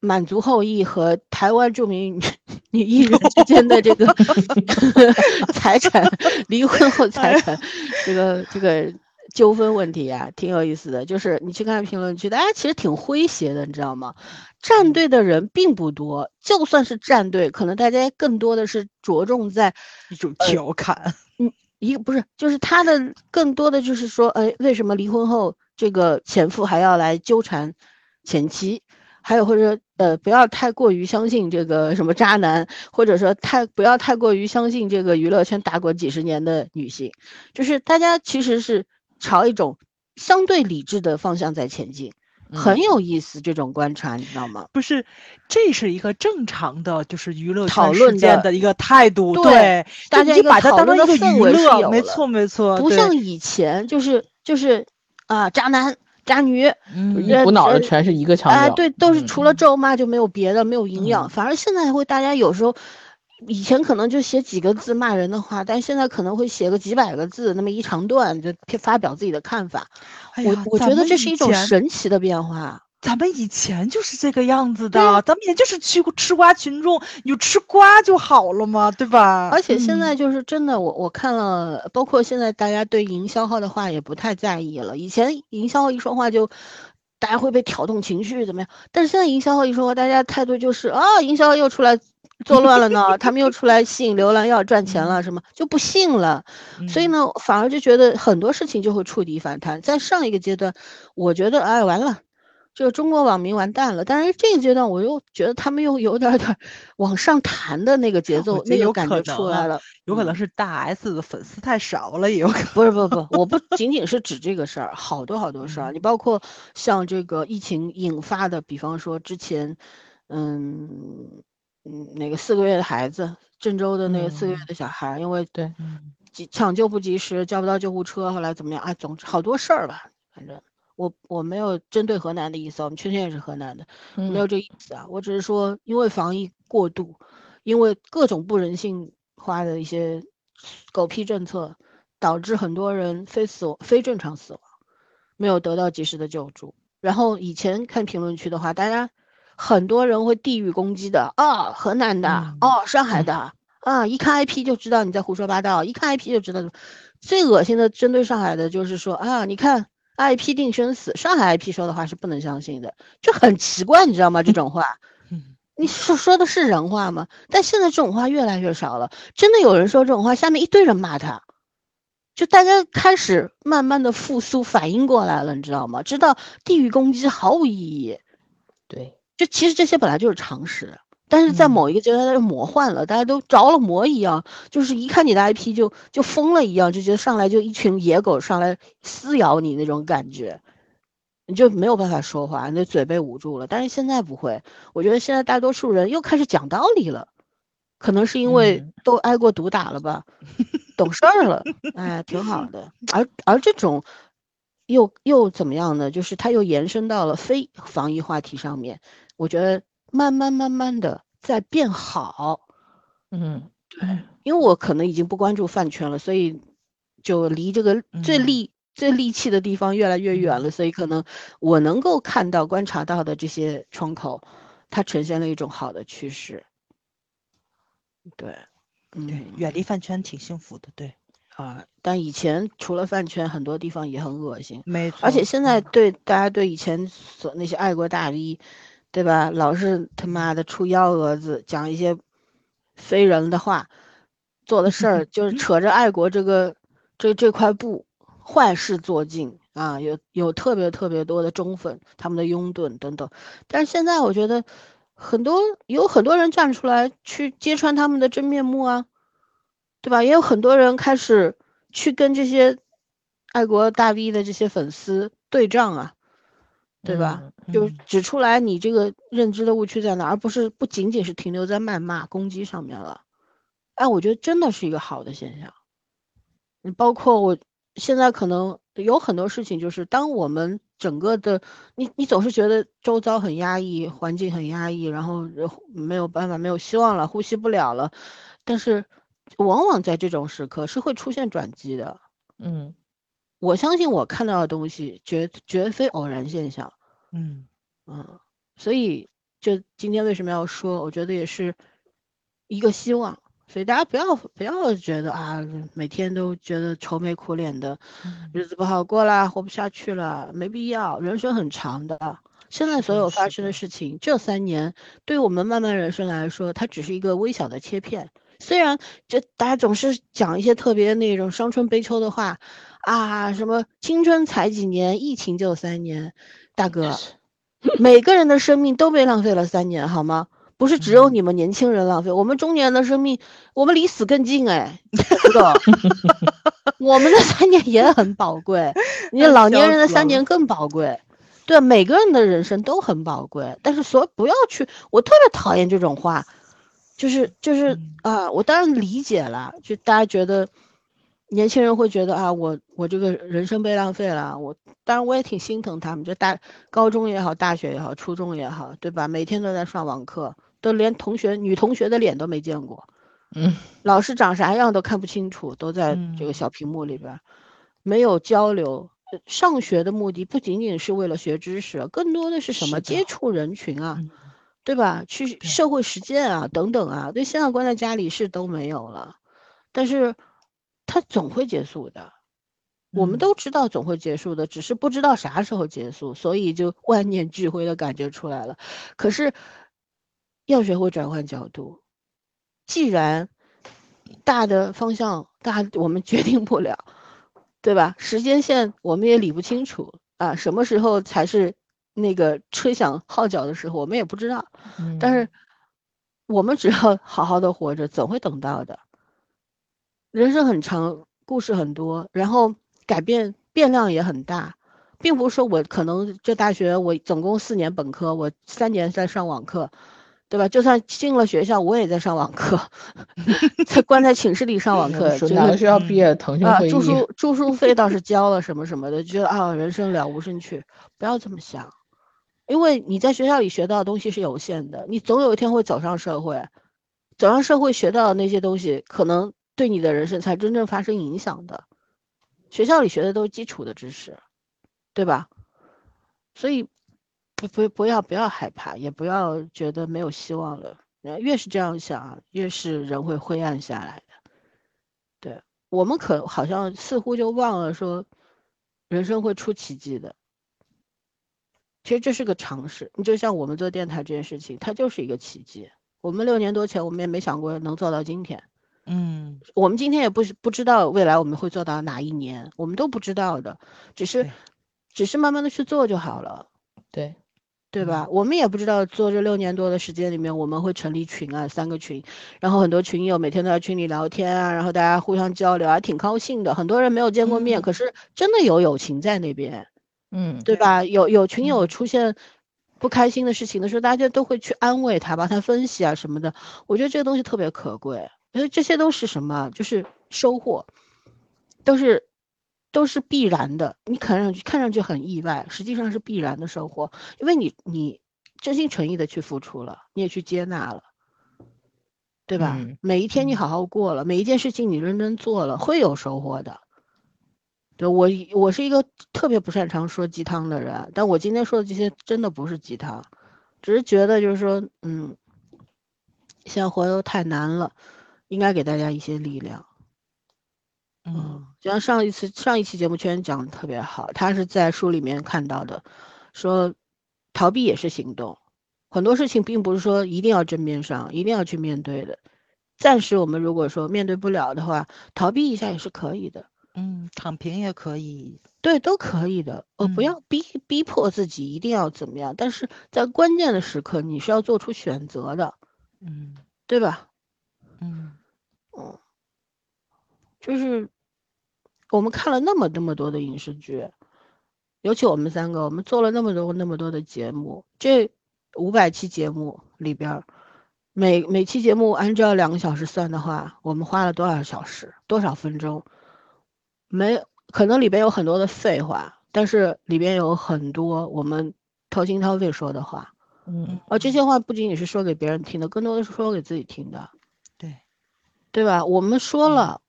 满族后裔和台湾著名女艺人之间的这个 *laughs* *laughs* 财产离婚后财产这个这个纠纷问题啊，挺有意思的。就是你去看评论区，大家其实挺诙谐的，你知道吗？站队的人并不多，就算是站队，可能大家更多的是着重在
一种调侃。
嗯一个不是，就是他的更多的就是说，哎，为什么离婚后这个前夫还要来纠缠前妻？还有或者呃，不要太过于相信这个什么渣男，或者说太不要太过于相信这个娱乐圈打滚几十年的女性，就是大家其实是朝一种相对理智的方向在前进，很
嗯
有意思这种观察，你知道吗？
不是，这是一个正常的，就是娱乐圈
讨论的
件的一个态度。
对
对，
大家
就把它当成一个娱乐，没错没错，
不像以前，就是就是啊，渣男渣女，
嗯
一股脑的
呃
全是一个腔
哎，
调。
对，都是
嗯
除了咒骂就没有别的，没有营养。
嗯
反而现在会大家有时候，以前可能就写几个字骂人的话，但现在可能会写个几百个字，那么一长段就发表自己的看法。我我觉得这是一种神奇的变化。
咱们以前就是这个样子的，咱们也就是吃吃瓜群众，你就吃瓜就好了嘛，对吧？
而且现
嗯
在就是真的，我我看了，包括现在大家对营销号的话也不太在意了。以前营销号一说话就大家会被挑动情绪怎么样？但是现在营销号一说话，大家态度就是啊，营销号又出来作乱了呢，*laughs* 他们又出来吸引流量要赚钱了，什么就不信了。所以
嗯
呢，反而就觉得很多事情就会触底反弹。在上一个阶段，我觉得哎完了，这个中国网民完蛋了。但是这个阶段，我又觉得他们又有点点 *laughs* 往上弹的那个节奏，那个感觉出来了。
有可能
嗯
是大 S 的粉丝太少了，也有可能。
不是不不，*laughs* 我不仅仅是指这个事儿，好多好多事儿。你包括像这个疫情引发的，比方说之前，嗯嗯，那个四个月的孩子，郑州的那个四个月
嗯
的小孩，因为
对
嗯
抢救不及时，叫不到救护车，后来怎么样啊？总之好多事儿吧，反正我我没有针对河南的意思，我们圈圈也是河南的，没有
嗯
这意思啊。我只是说，因为防疫过度，因为各种不人性化的一些狗屁政策，导致很多人非死亡、非正常死亡，没有得到及时的救助。然后以前看评论区的话，大家很多人会地域攻击的啊，河南的、
嗯
哦，上海
嗯
的啊，一看 IP 就知道你在胡说八道，一看 IP 就知道。最恶心的针对上海的就是说啊，你看 IP 定生死，上海 IP 说的话是不能相信的，就很奇怪，你知道吗？这种话。
嗯
你说说的是人话吗？但现在这种话越来越少了，真的有人说这种话，下面一堆人骂他，就大家开始慢慢的复苏，反应过来了，你知道吗？知道地域攻击毫无意义，
对，
就其实这些本来就是常识，但是在某一个阶段它就魔幻了，大家都着了魔一样，就是一看你的 IP 就就疯了一样，就觉得上来就一群野狗上来撕咬你那种感觉。你就没有办法说话，你的嘴被捂住了。但是现在不会，我觉得现在大多数人又开始讲道理了，可能是因为都挨过毒打了吧，*laughs* 懂事儿了，哎，挺好的。而而这种又又怎么样呢？就是它又延伸到了非防疫话题上面，我觉得慢慢慢慢的在变好。
嗯，
对，因为我可能已经不关注饭圈了，所以就离这个最利。最利气的地方越来越远了，所以可能我能够看到、观察到的这些窗口，它呈现了一种好的趋势。对，
对，远离饭圈挺幸福的，对。
啊，但以前除了饭圈，很多地方也很恶心。
没错。
而且现在对大家对以前所那些爱国大 V，对吧？老是他妈的出幺蛾子，讲一些非人的话，做的事儿 *laughs* 就是扯着爱国这个这这块布。坏事做尽啊，有有特别特别多的忠粉，他们的拥趸等等。但是现在我觉得，很多有很多人站出来去揭穿他们的真面目啊，对吧？也有很多人开始去跟这些爱国大 V 的这些粉丝对账啊，对吧？就指出来你这个认知的误区在哪，而不是不仅仅是停留在谩骂攻击上面了。哎，我觉得真的是一个好的现象。你包括我。现在可能有很多事情，就是当我们整个的你，你总是觉得周遭很压抑，环境很压抑，然后没有办法，没有希望了，呼吸不了了。但是，往往在这种时刻是会出现转机的。
嗯，
我相信我看到的东西绝绝非偶然现象。
嗯
嗯，所以就今天为什么要说？我觉得也是一个希望。所以大家不要不要觉得啊，每天都觉得愁眉苦脸的，日子不好过啦，活不下去了，没必要。人生很长的，现在所有发生的事情，这三年对我们漫漫人生来说，它只是一个微小的切片。虽然这大家总是讲一些特别那种伤春悲秋的话，啊，什么青春才几年，疫情就三年，大哥，每个人的生命都被浪费了三年，好吗？不是只有你们年轻人浪费，我们中年人的生命，我们离死更近哎，知道？*laughs* 我们的三年也很宝贵，*laughs* 你老年人的三年更宝贵。对，每个人的人生都很宝贵，但是所不要去，我特别讨厌这种话，就是就是啊，我当然理解了，就大家觉得。年轻人会觉得啊，我我这个人生被浪费了。我当然我也挺心疼他们，就大高中也好，大学也好，初中也好，对吧？每天都在上网课，都连同学女同学的脸都没见过，*laughs*
嗯，
老师长啥样都看不清楚，都在这个小屏幕里边，没有交流。上学的目的不仅仅是为了学知识，更多的是什么？接触人群啊，对吧？去社会实践啊，等等啊。对，现在关在家里是都没有了，但是。它总会结束的，我们都知道总会结束的，只是不知道啥时候结束，所以就 *laughs* 万念俱灰的感觉出来了。可是要学会转换角度，既然大的方向大我们决定不了，对吧？时间线我们也理不清楚啊，什么时候才是那个吹响号角的时候，我们也不知道。但是我们只要好好的活着，总会等到的。人生很长，故事很多，然后改变变量也很大，并不是说我可能这大学我总共四年本科，我三年在上网课，对吧？就算进了学校，我也在上网课，*laughs* 在关在寝室里上网 *laughs* 课。
哪个学校毕业？腾讯会
议。住宿住宿费倒是交了，什么什么的，觉得啊，人生了无生趣。不要这么想，因为你在学校里学到的东西是有限的，你总有一天会走上社会，走上社会学到的那些东西，可能。对你的人生才真正发生影响的，学校里学的都是基础的知识，对吧？所以不不不要不要害怕，也不要觉得没有希望了。越是这样想，越是人会灰暗下来的。对我们可好像似乎就忘了说，人生会出奇迹的。其实这是个常识。你就像我们做电台这件事情，它就是一个奇迹。我们六年多前，我们也没想过能做到今天。
嗯，
我们今天也不是不知道未来我们会做到哪一年，我们都不知道的，只是只是慢慢的去做就好了。
对，
对吧？我们也不知道做这六年多的时间里面，我们会成立群啊，三个群，然后很多群友每天都在群里聊天啊，然后大家互相交流啊，挺高兴的。很多人没有见过面，
嗯
可是真的有友情在那边，
嗯，
对吧？有有群友
嗯
出现不开心的事情的时候，大家都会去安慰他，帮他分析啊什么的。我觉得这个东西特别可贵，因为这些都是什么？就是收获，都是都是必然的。你看上去看上去很意外，实际上是必然的收获，因为你你真心诚意的去付出了，你也去接纳了。对吧？
嗯
每一天你好好过了，每一件事情你认真做了，会有收获的。对我，我是一个特别不擅长说鸡汤的人，但我今天说的这些真的不是鸡汤，只是觉得就是说，嗯，现在活得都太难了，应该给大家一些力量。
嗯
就像上一次上一期节目圈讲的特别好，他是在书里面看到的，说逃避也是行动，很多事情并不是说一定要正面上，一定要去面对的。暂时我们如果说面对不了的话，逃避一下也是可以的，
嗯，躺平也可以。
对，都可以的。呃，不
嗯
要逼逼迫自己一定要怎么样，但是在关键的时刻你是要做出选择的，
嗯
对吧？
嗯。
嗯，就是我们看了那么那么多的影视剧，尤其我们三个，我们做了那么多那么多的节目，这五百期节目里边儿，每每期节目按照两个小时算的话，我们花了多少小时，多少分钟？没，可能里边有很多的废话，但是里边有很多我们掏心掏肺说的话，
嗯。
而这些话不仅仅是说给别人听的，更多的是说给自己听的。
对，
吧？我们说
嗯
了，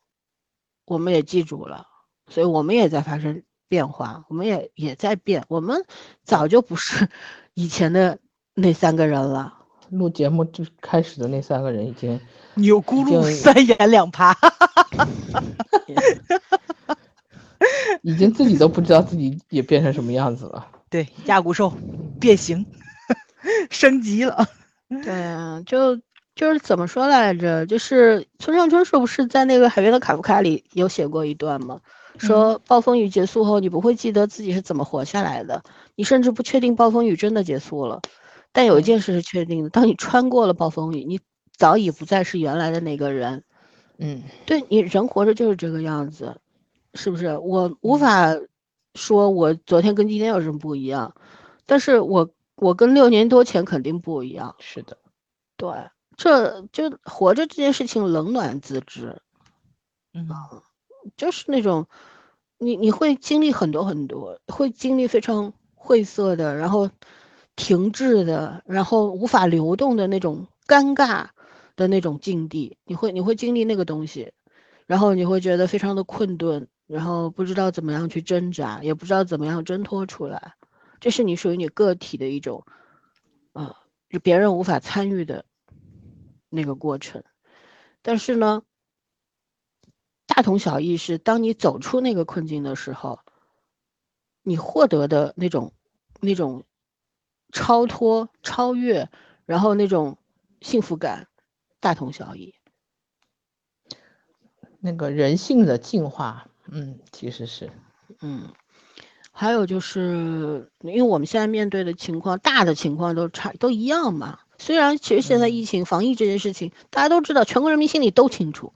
我们也记住了，所以我们也在发生变化，我们也也在变，我们早就不是以前的那三个人了。
录节目就开始的那三个人已经
钮咕
噜
三言两爬。*laughs*
已经自己都不知道自己也变成什么样子了。
对，亚骨兽变形，*laughs* 升级了。
对啊，就就是怎么说来着？就是村上春树不是在那个《海边的卡夫卡》里有写过一段吗？说暴风雨结束后，你不会记得自己是怎么活下来的，你甚至不确定暴风雨真的结束了。但有一件事是确定的，当你穿过了暴风雨，你早已不再是原来的那个人。
嗯
对你人活着就是这个样子，是不是？我无法说我昨天跟今天有什么不一样，但是我我跟六年多前肯定不一样。
是的，
对，这就活着这件事情冷暖自知，
嗯。
就是那种你你会经历很多很多，会经历非常晦涩的，然后停滞的，然后无法流动的那种尴尬的那种境地，你会你会经历那个东西，然后你会觉得非常的困顿，然后不知道怎么样去挣扎，也不知道怎么样挣脱出来，这是你属于你个体的一种，啊、就别人无法参与的那个过程。但是呢，大同小异是，当你走出那个困境的时候，你获得的那种那种超脱、超越，然后那种幸福感，大同小异。
那个人性的进化，嗯，其实是，
嗯，还有就是，因为我们现在面对的情况，大的情况都差都一样嘛。虽然其实现在疫情防疫这件事情，大家都知道，全国人民心里都清楚，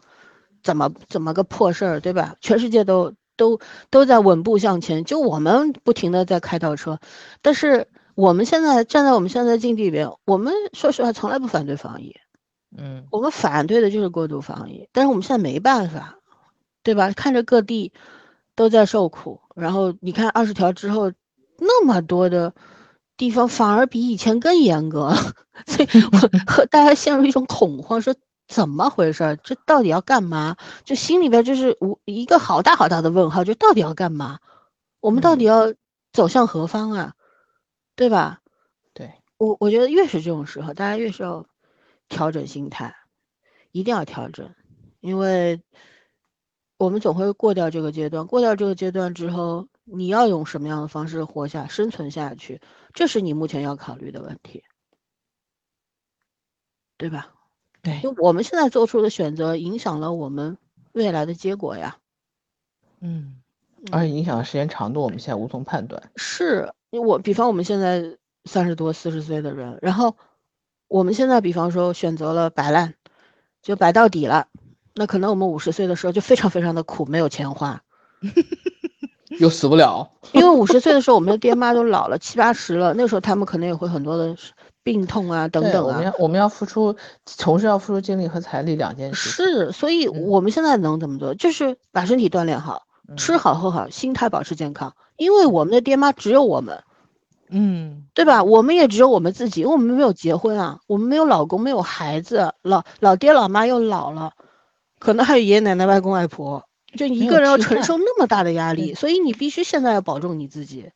怎么怎么个破事儿，对吧？全世界都都都在稳步向前，就我们不停的在开倒车。但是我们现在站在我们现在的境地里边，我们说实话从来不反对防疫，
嗯
我们反对的就是过度防疫，但是我们现在没办法，对吧？看着各地都在受苦，然后你看二十条之后，那么多的地方反而比以前更严格了，*laughs* 所以我和大家陷入一种恐慌，说怎么回事儿？这到底要干嘛？就心里边就是无一个好大好大的问号，就到底要干嘛？我们到底要走向何方啊？对吧？
对，
我我觉得越是这种时候，大家越是要调整心态，一定要调整，因为我们总会过掉这个阶段，过掉这个阶段之后，你要用什么样的方式活下、生存下去，这是你目前要考虑的问题，对吧？
对，
因为我们现在做出的选择影响了我们未来的结果呀。
嗯，
而且影响的时间长度，我们现在无从判断。
是，因为我比方我们现在三十多、四十岁的人，然后我们现在比方说选择了摆烂，就摆到底了，那可能我们五十岁的时候就非常非常的苦，没有钱花。*laughs*
又死不了，
因为五十岁的时候，我们的爹妈都老了，七八十了，那时候他们可能也会很多的病痛啊等等啊。
我们要我们要付出，同时要付出精力和财力两件事。
是，所以我们现在能怎么做？就是把身体锻炼好，吃好喝好，心态保持健康。因为我们的爹妈只有我们，
嗯，
对吧？我们也只有我们自己，因为我们没有结婚啊，我们没有老公，没有孩子，老老爹老妈又老了，可能还有爷爷奶奶、外公外婆。就一个人要承受那么大的压力，所以你必须现在要保重你自己，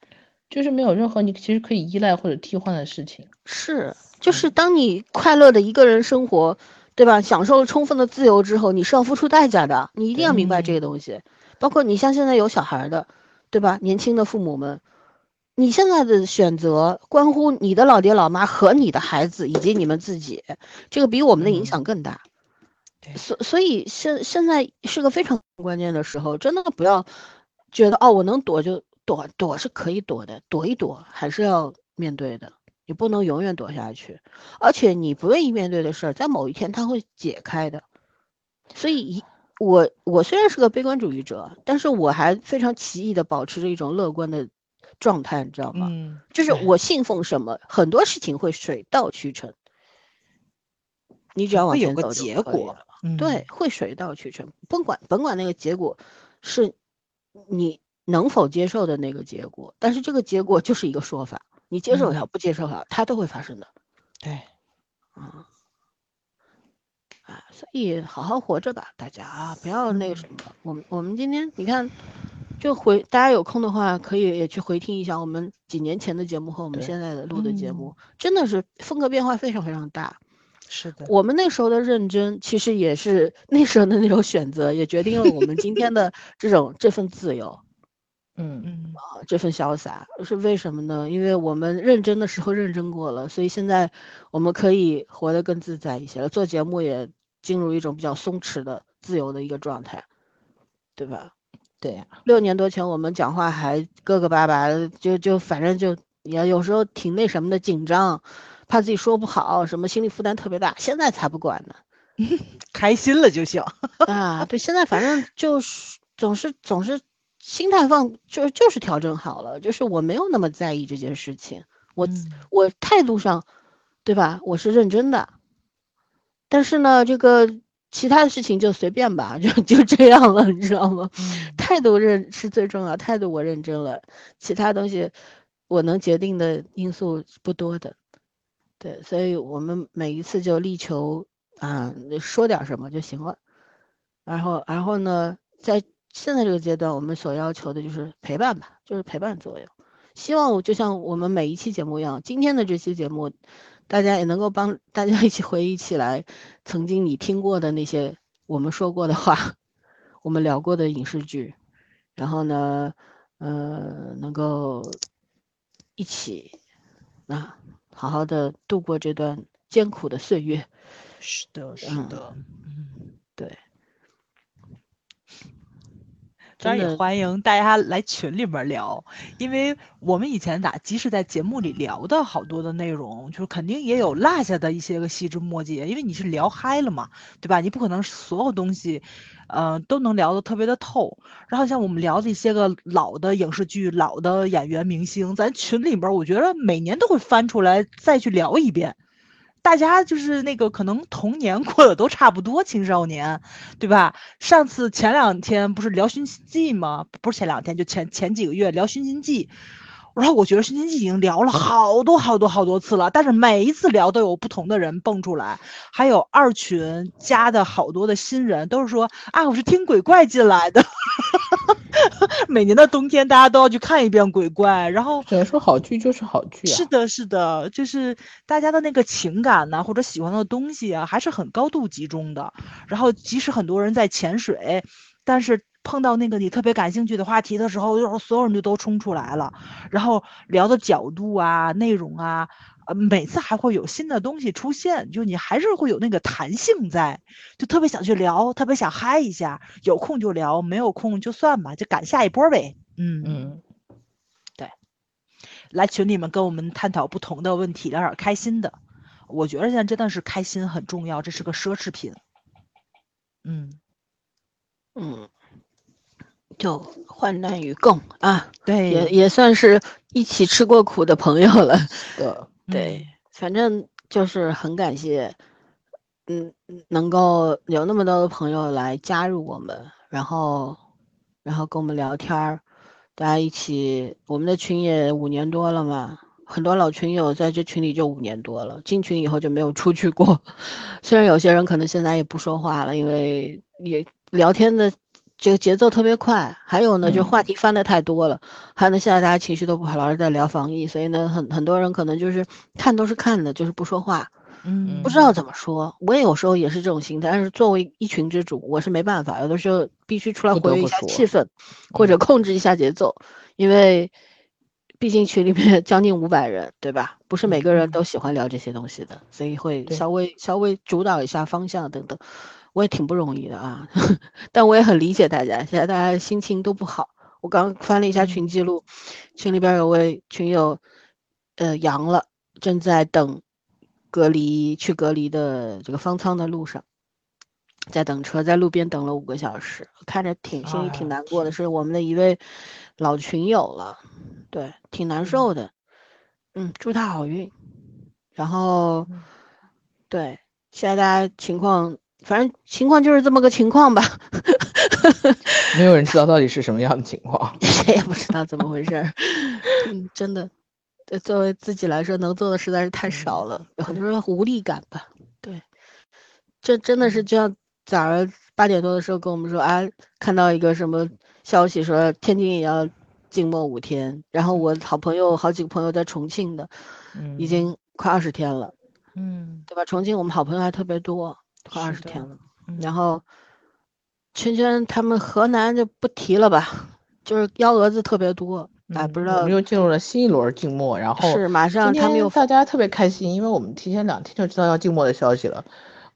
就是没有任何你其实可以依赖或者替换的事情。
是，就是当你快乐的一个人生活，对吧？享受了充分的自由之后，你是要付出代价的，你一定要明白这个东西。包括你像现在有小孩的，对吧？年轻的父母们，你现在的选择关乎你的老爹老妈和你的孩子以及你们自己，这个比我们的影响更大。所所以现现在是个非常关键的时候，真的不要觉得哦，我能躲就躲，躲是可以躲的，躲一躲还是要面对的，你不能永远躲下去。而且你不愿意面对的事儿，在某一天它会解开的。所以，一我我虽然是个悲观主义者，但是我还非常奇异的保持着一种乐观的状态，你知道吗？
嗯，
就是我信奉什么，很多事情会水到渠成，你只要往前走
结果。
对，会水到渠成，甭管甭管那个结果是你能否接受的那个结果，但是这个结果就是一个说法，你接受也好不接受它，它都会发生的。
对，
啊，啊，所以好好活着吧，大家啊，不要那个什么。我们我们今天你看，就回大家有空的话，可以也去回听一下我们几年前的节目和我们现在的录的节目，真的是风格变化非常非常大。
是的，
我们那时候的认真，其实也是那时候的那种选择，也决定了我们今天的 *laughs* 这种这份自由，
嗯
嗯
啊，这份潇洒是为什么呢？因为我们认真的时候认真过了，所以现在我们可以活得更自在一些了。做节目也进入一种比较松弛的自由的一个状态，对吧？
对呀，
六年多前我们讲话还磕磕巴巴的，就就反正就也有时候挺那什么的紧张。怕自己说不好，什么心理负担特别大，现在才不管呢，*laughs*
开心了就行
啊。对，现在反正就是总是总是心态放，就就是调整好了，就是我没有那么在意这件事情，我我态度上，对吧？我是认真的，但是呢，这个其他的事情就随便吧，就就这样了，你知道吗？态度认是最重要，态度我认真了，其他东西我能决定的因素不多的。对，所以我们每一次就力求啊，说点什么就行了。然后，然后呢，在现在这个阶段，我们所要求的就是陪伴吧，就是陪伴作用。希望我就像我们每一期节目一样，今天的这期节目，大家也能够帮大家一起回忆起来曾经你听过的那些我们说过的话，*laughs* 我们聊过的影视剧，然后呢，呃，能够一起啊。好好的度过这段艰苦的岁月，
是的，是的，
嗯，对。
当然也欢迎大家来群里面聊，因为我们以前咋，即使在节目里聊的好多的内容，就是肯定也有落下的一些个细枝末节，因为你是聊嗨了嘛，对吧？你不可能所有东西。呃，都能聊得特别的透。然后像我们聊的一些个老的影视剧、老的演员明星，咱群里边，我觉得每年都会翻出来再去聊一遍。大家就是那个可能童年 *laughs* 过的都差不多，青少年，对吧？上次前两天不是聊《寻秦记》吗？不是前两天，就前前几个月聊《寻秦记》。然后我觉得《寻秦记》已经聊了好多好多好多次了，但是每一次聊都有不同的人蹦出来，还有二群加的好多的新人都是说啊，我是听鬼怪进来的。*laughs* 每年的冬天，大家都要去看一遍鬼怪。然后
只能说好剧就是好剧啊。
是的，是的，就是大家的那个情感呢，或者喜欢的东西啊，还是很高度集中的。然后即使很多人在潜水，但是。碰到那个你特别感兴趣的话题的时候，然后所有人就都冲出来了，然后聊的角度啊、内容啊，呃，每次还会有新的东西出现，就你还是会有那个弹性在，就特别想去聊，特别想嗨一下，有空就聊，没有空就算吧，就赶下一波呗。嗯
嗯，
对，来群里面跟我们探讨不同的问题，聊点开心的。我觉得现在真的是开心很重要，这是个奢侈品。嗯
嗯，就患难与共啊，
对，
也也算是一起吃过苦的朋友了。
对，*laughs*
对，反正就是很感谢，嗯，能够有那么多的朋友来加入我们，然后，然后跟我们聊天儿，大家一起，我们的群也五年多了嘛，很多老群友在这群里就五年多了，进群以后就没有出去过。*laughs* 虽然有些人可能现在也不说话了，因为也聊天的这个节奏特别快，还有呢，就话题翻的太多了，还有呢，现在大家情绪都不好，老是在聊防疫，所以呢，很很多人可能就是看都是看的，就是不说话，
嗯，
不知道怎么说。我也有时候也是这种心态，但是作为一群之主，我是没办法，有的时候必须出来活跃一下气氛，或者控制一下节奏，因为。毕竟群里面 *laughs* 将近五百人，对吧？不是每个人都喜欢聊这些东西的，所以会稍微稍微主导一下方向等等。我也挺不容易的啊，*laughs* 但我也很理解大家，现在大家心情都不好。我刚翻了一下群记录，群里边有位群友，呃，阳了，正在等隔离去隔离的这个方舱的路上，在等车，在路边等了五个小时，看着挺心里挺难过的。是我们的一位老群友了。对，挺难受的，嗯，祝他好运。然后，对，现在大家情况，反正情况就是这么个情况吧。*laughs*
没有人知道到底是什么样的情况，
谁 *laughs* 也不知道怎么回事儿。*laughs* 嗯，真的，对，作为自己来说，能做的实在是太少了，有很多人无力感吧。对，这真的是就像早上八点多的时候跟我们说，啊，看到一个什么消息说天津也要。静默五天，然后我好朋友好几个朋友在重庆的，已经快二十天了，
嗯，
对吧？重庆我们好朋友还特别多，快二十天了。然后圈圈他们河南就不提了吧，就是幺蛾子特别多，哎，不知道。
我们又进入了新一轮静默，然后
是马上他们又
大家特别开心，因为我们提前两天就知道要静默的消息了。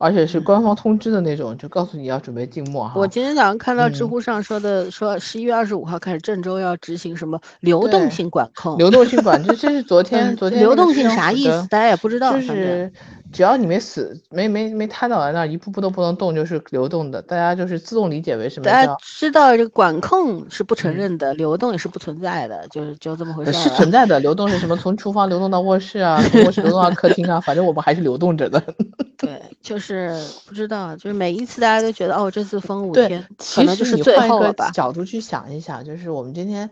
而且是官方通知的那种，就告诉你要准备静默哈。
我今天早上看到知乎上说的，说十一月二十五号开始郑州要执行什么流动性管控。
流动性管，这这是昨 *laughs* 天昨天。
流动性啥意思？大家也不知道。
就是。只要你没死，没没没瘫倒在那儿，一步步都不能动，就是流动的。大家就是自动理解为什么？
大家知道这个管控是不承认的，流动也是不存在的，就是就这么回事。
是存在的，流动是什么？从厨房流动到卧室啊，从卧室流动到客厅啊，反正我们还是流动着的。*laughs*
对，就是不知道，就是每一次大家都觉得哦，这次封五天，可能就是
最
后了吧？
角度去想一想，就是我们今天。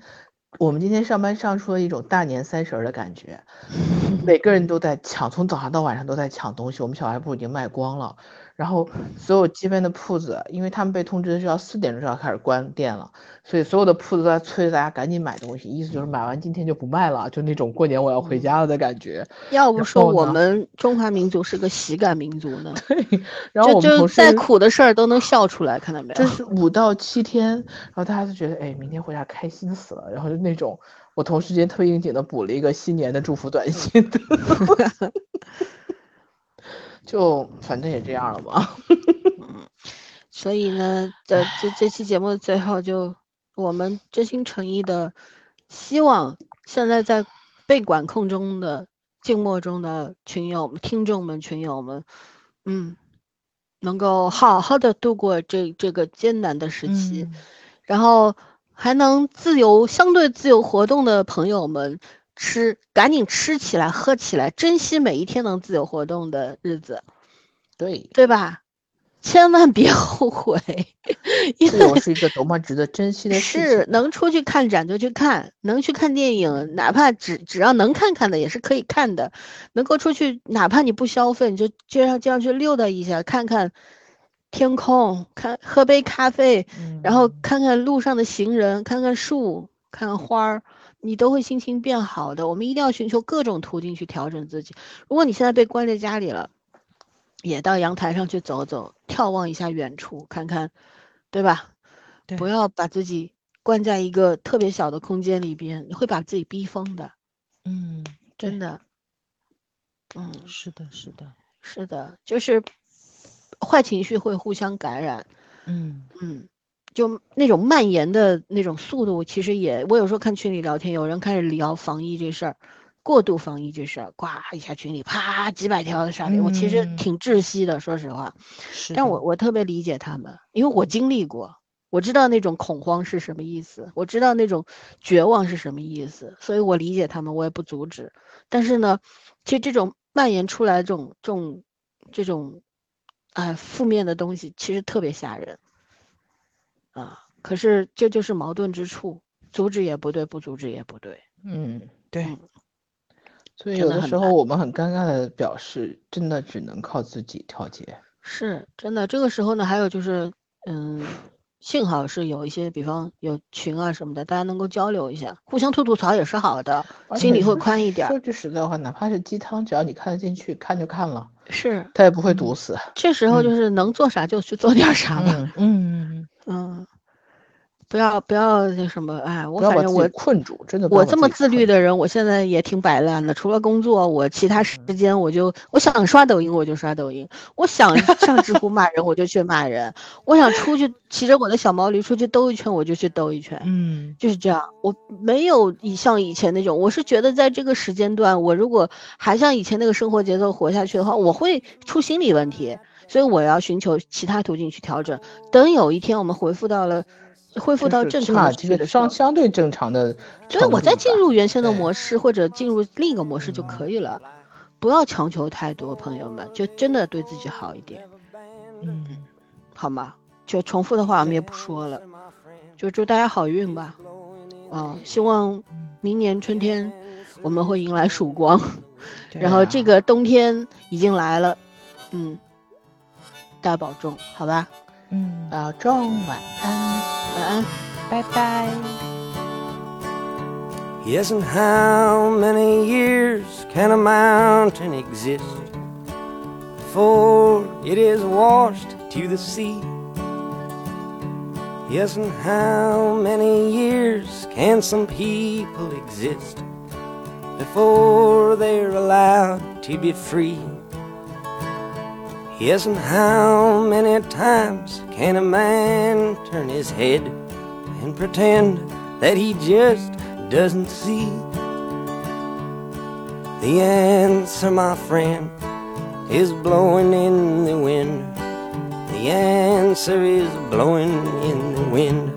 我们今天上班上出了一种大年三十的感觉，*laughs* 每个人都在抢，从早上到晚上都在抢东西。我们小卖部已经卖光了。然后所有街边的铺子，因为他们被通知是要四点钟就要开始关店了，所以所有的铺子都在催大家赶紧买东西，意思就是买完今天就不卖了，就那种过年我要回家了的感觉。
要不说我们中华民族是个喜感民族呢？*laughs*
对，然后我们
就再苦的事儿都能笑出来，看到没有？
这是五到七天，然后大家都觉得哎，明天回家开心死了，然后就那种，我同事间特别应景的补了一个新年的祝福短信。*laughs* *laughs* 就反正也这样了吧，
嗯，*laughs* 所以呢，在这这期节目的最后，就我们真心诚意的希望，现在在被管控中的静默中的群友们、听众们、群友们，嗯，能够好好的度过这这个艰难的时期，然后还能自由、相对自由活动的朋友们。吃，赶紧吃起来，喝起来，珍惜每一天能自由活动的日子，
对
对吧？千万别后悔，
自由是一个多么值得珍惜的
事。是能出去看展就去看，能去看电影，哪怕只只要能看看的也是可以看的。能够出去，哪怕你不消费，你就街上这样去溜达一下，看看天空，看喝杯咖啡，然后看看路上的行人，看看树，看看花儿。你都会心情变好的。我们一定要寻求各种途径去调整自己。如果你现在被关在家里了，也到阳台上去走走，眺望一下远处，看看，对吧？
对
不要把自己关在一个特别小的空间里边，你会把自己逼疯的，
嗯，
真的。嗯，
是的，是的，
是的，就是坏情绪会互相感染。
嗯
嗯，就那种蔓延的那种速度，其实也，我有时候看群里聊天，有人开始聊防疫这事儿，过度防疫这事儿，呱一下群里啪几百条的刷屏，我其实
嗯
挺窒息的，说实话。
是。
但我我特别理解他们，因为我经历过，我知道那种恐慌是什么意思，我知道那种绝望是什么意思，所以我理解他们，我也不阻止。但是呢，其实这种蔓延出来的这种这种这种，哎，负面的东西其实特别吓人啊。可是这就是矛盾之处，阻止也不对，不阻止也不对。
嗯，
对
嗯，
所以有的时候我们很尴尬的表示，真的只能靠自己调节。
是真的，这个时候呢，还有就是，嗯，幸好是有一些，比方有群啊什么的，大家能够交流一下，互相吐吐槽也是好的，心里会宽一点儿。
说句实在话，哪怕是鸡汤，只要你看得进去，看就看了，
是，
他也不会毒死。
这时候就是能做啥就去做点儿啥吧。
嗯，
嗯，
嗯，嗯。不要不要那什么，哎，我反正我
困住，真的
我这么自律的人，我现在也挺摆烂的。除了工作，我其他时间我就我想刷抖音我就刷抖音，我想上知乎骂人我就去骂人，我想出去骑着我的小毛驴出去兜一圈我就去兜一圈。
嗯
就是这样，我没有以像以前那种，我是觉得在这个时间段，我如果还像以前那个生活节奏活下去的话，我会出心理问题，所以我要寻求其他途径去调整。等有一天我们回复到了，恢复到正常
相相对正常的程度吧，
对，我再进入原先的模式或者进入另一个模式就可以了，不要强求太多，朋友们，就真的对自己好一点，
嗯，
好吗？就重复的话我们也不说了，就祝大家好运吧。啊、希望明年春天我们会迎来曙光，
对
然后
啊
这个冬天已经来了，嗯，大家保重，好吧？
嗯，
保重，晚安。
Uh-uh. Bye-bye.
Yes, and how many years can a mountain exist before it is washed to the sea? Yes, and how many years can some people exist before they're allowed to be free? Yes, and how many times can a man turn his head and pretend that he just doesn't see? The answer, my friend, is blowing in the wind. The answer is blowing in the wind.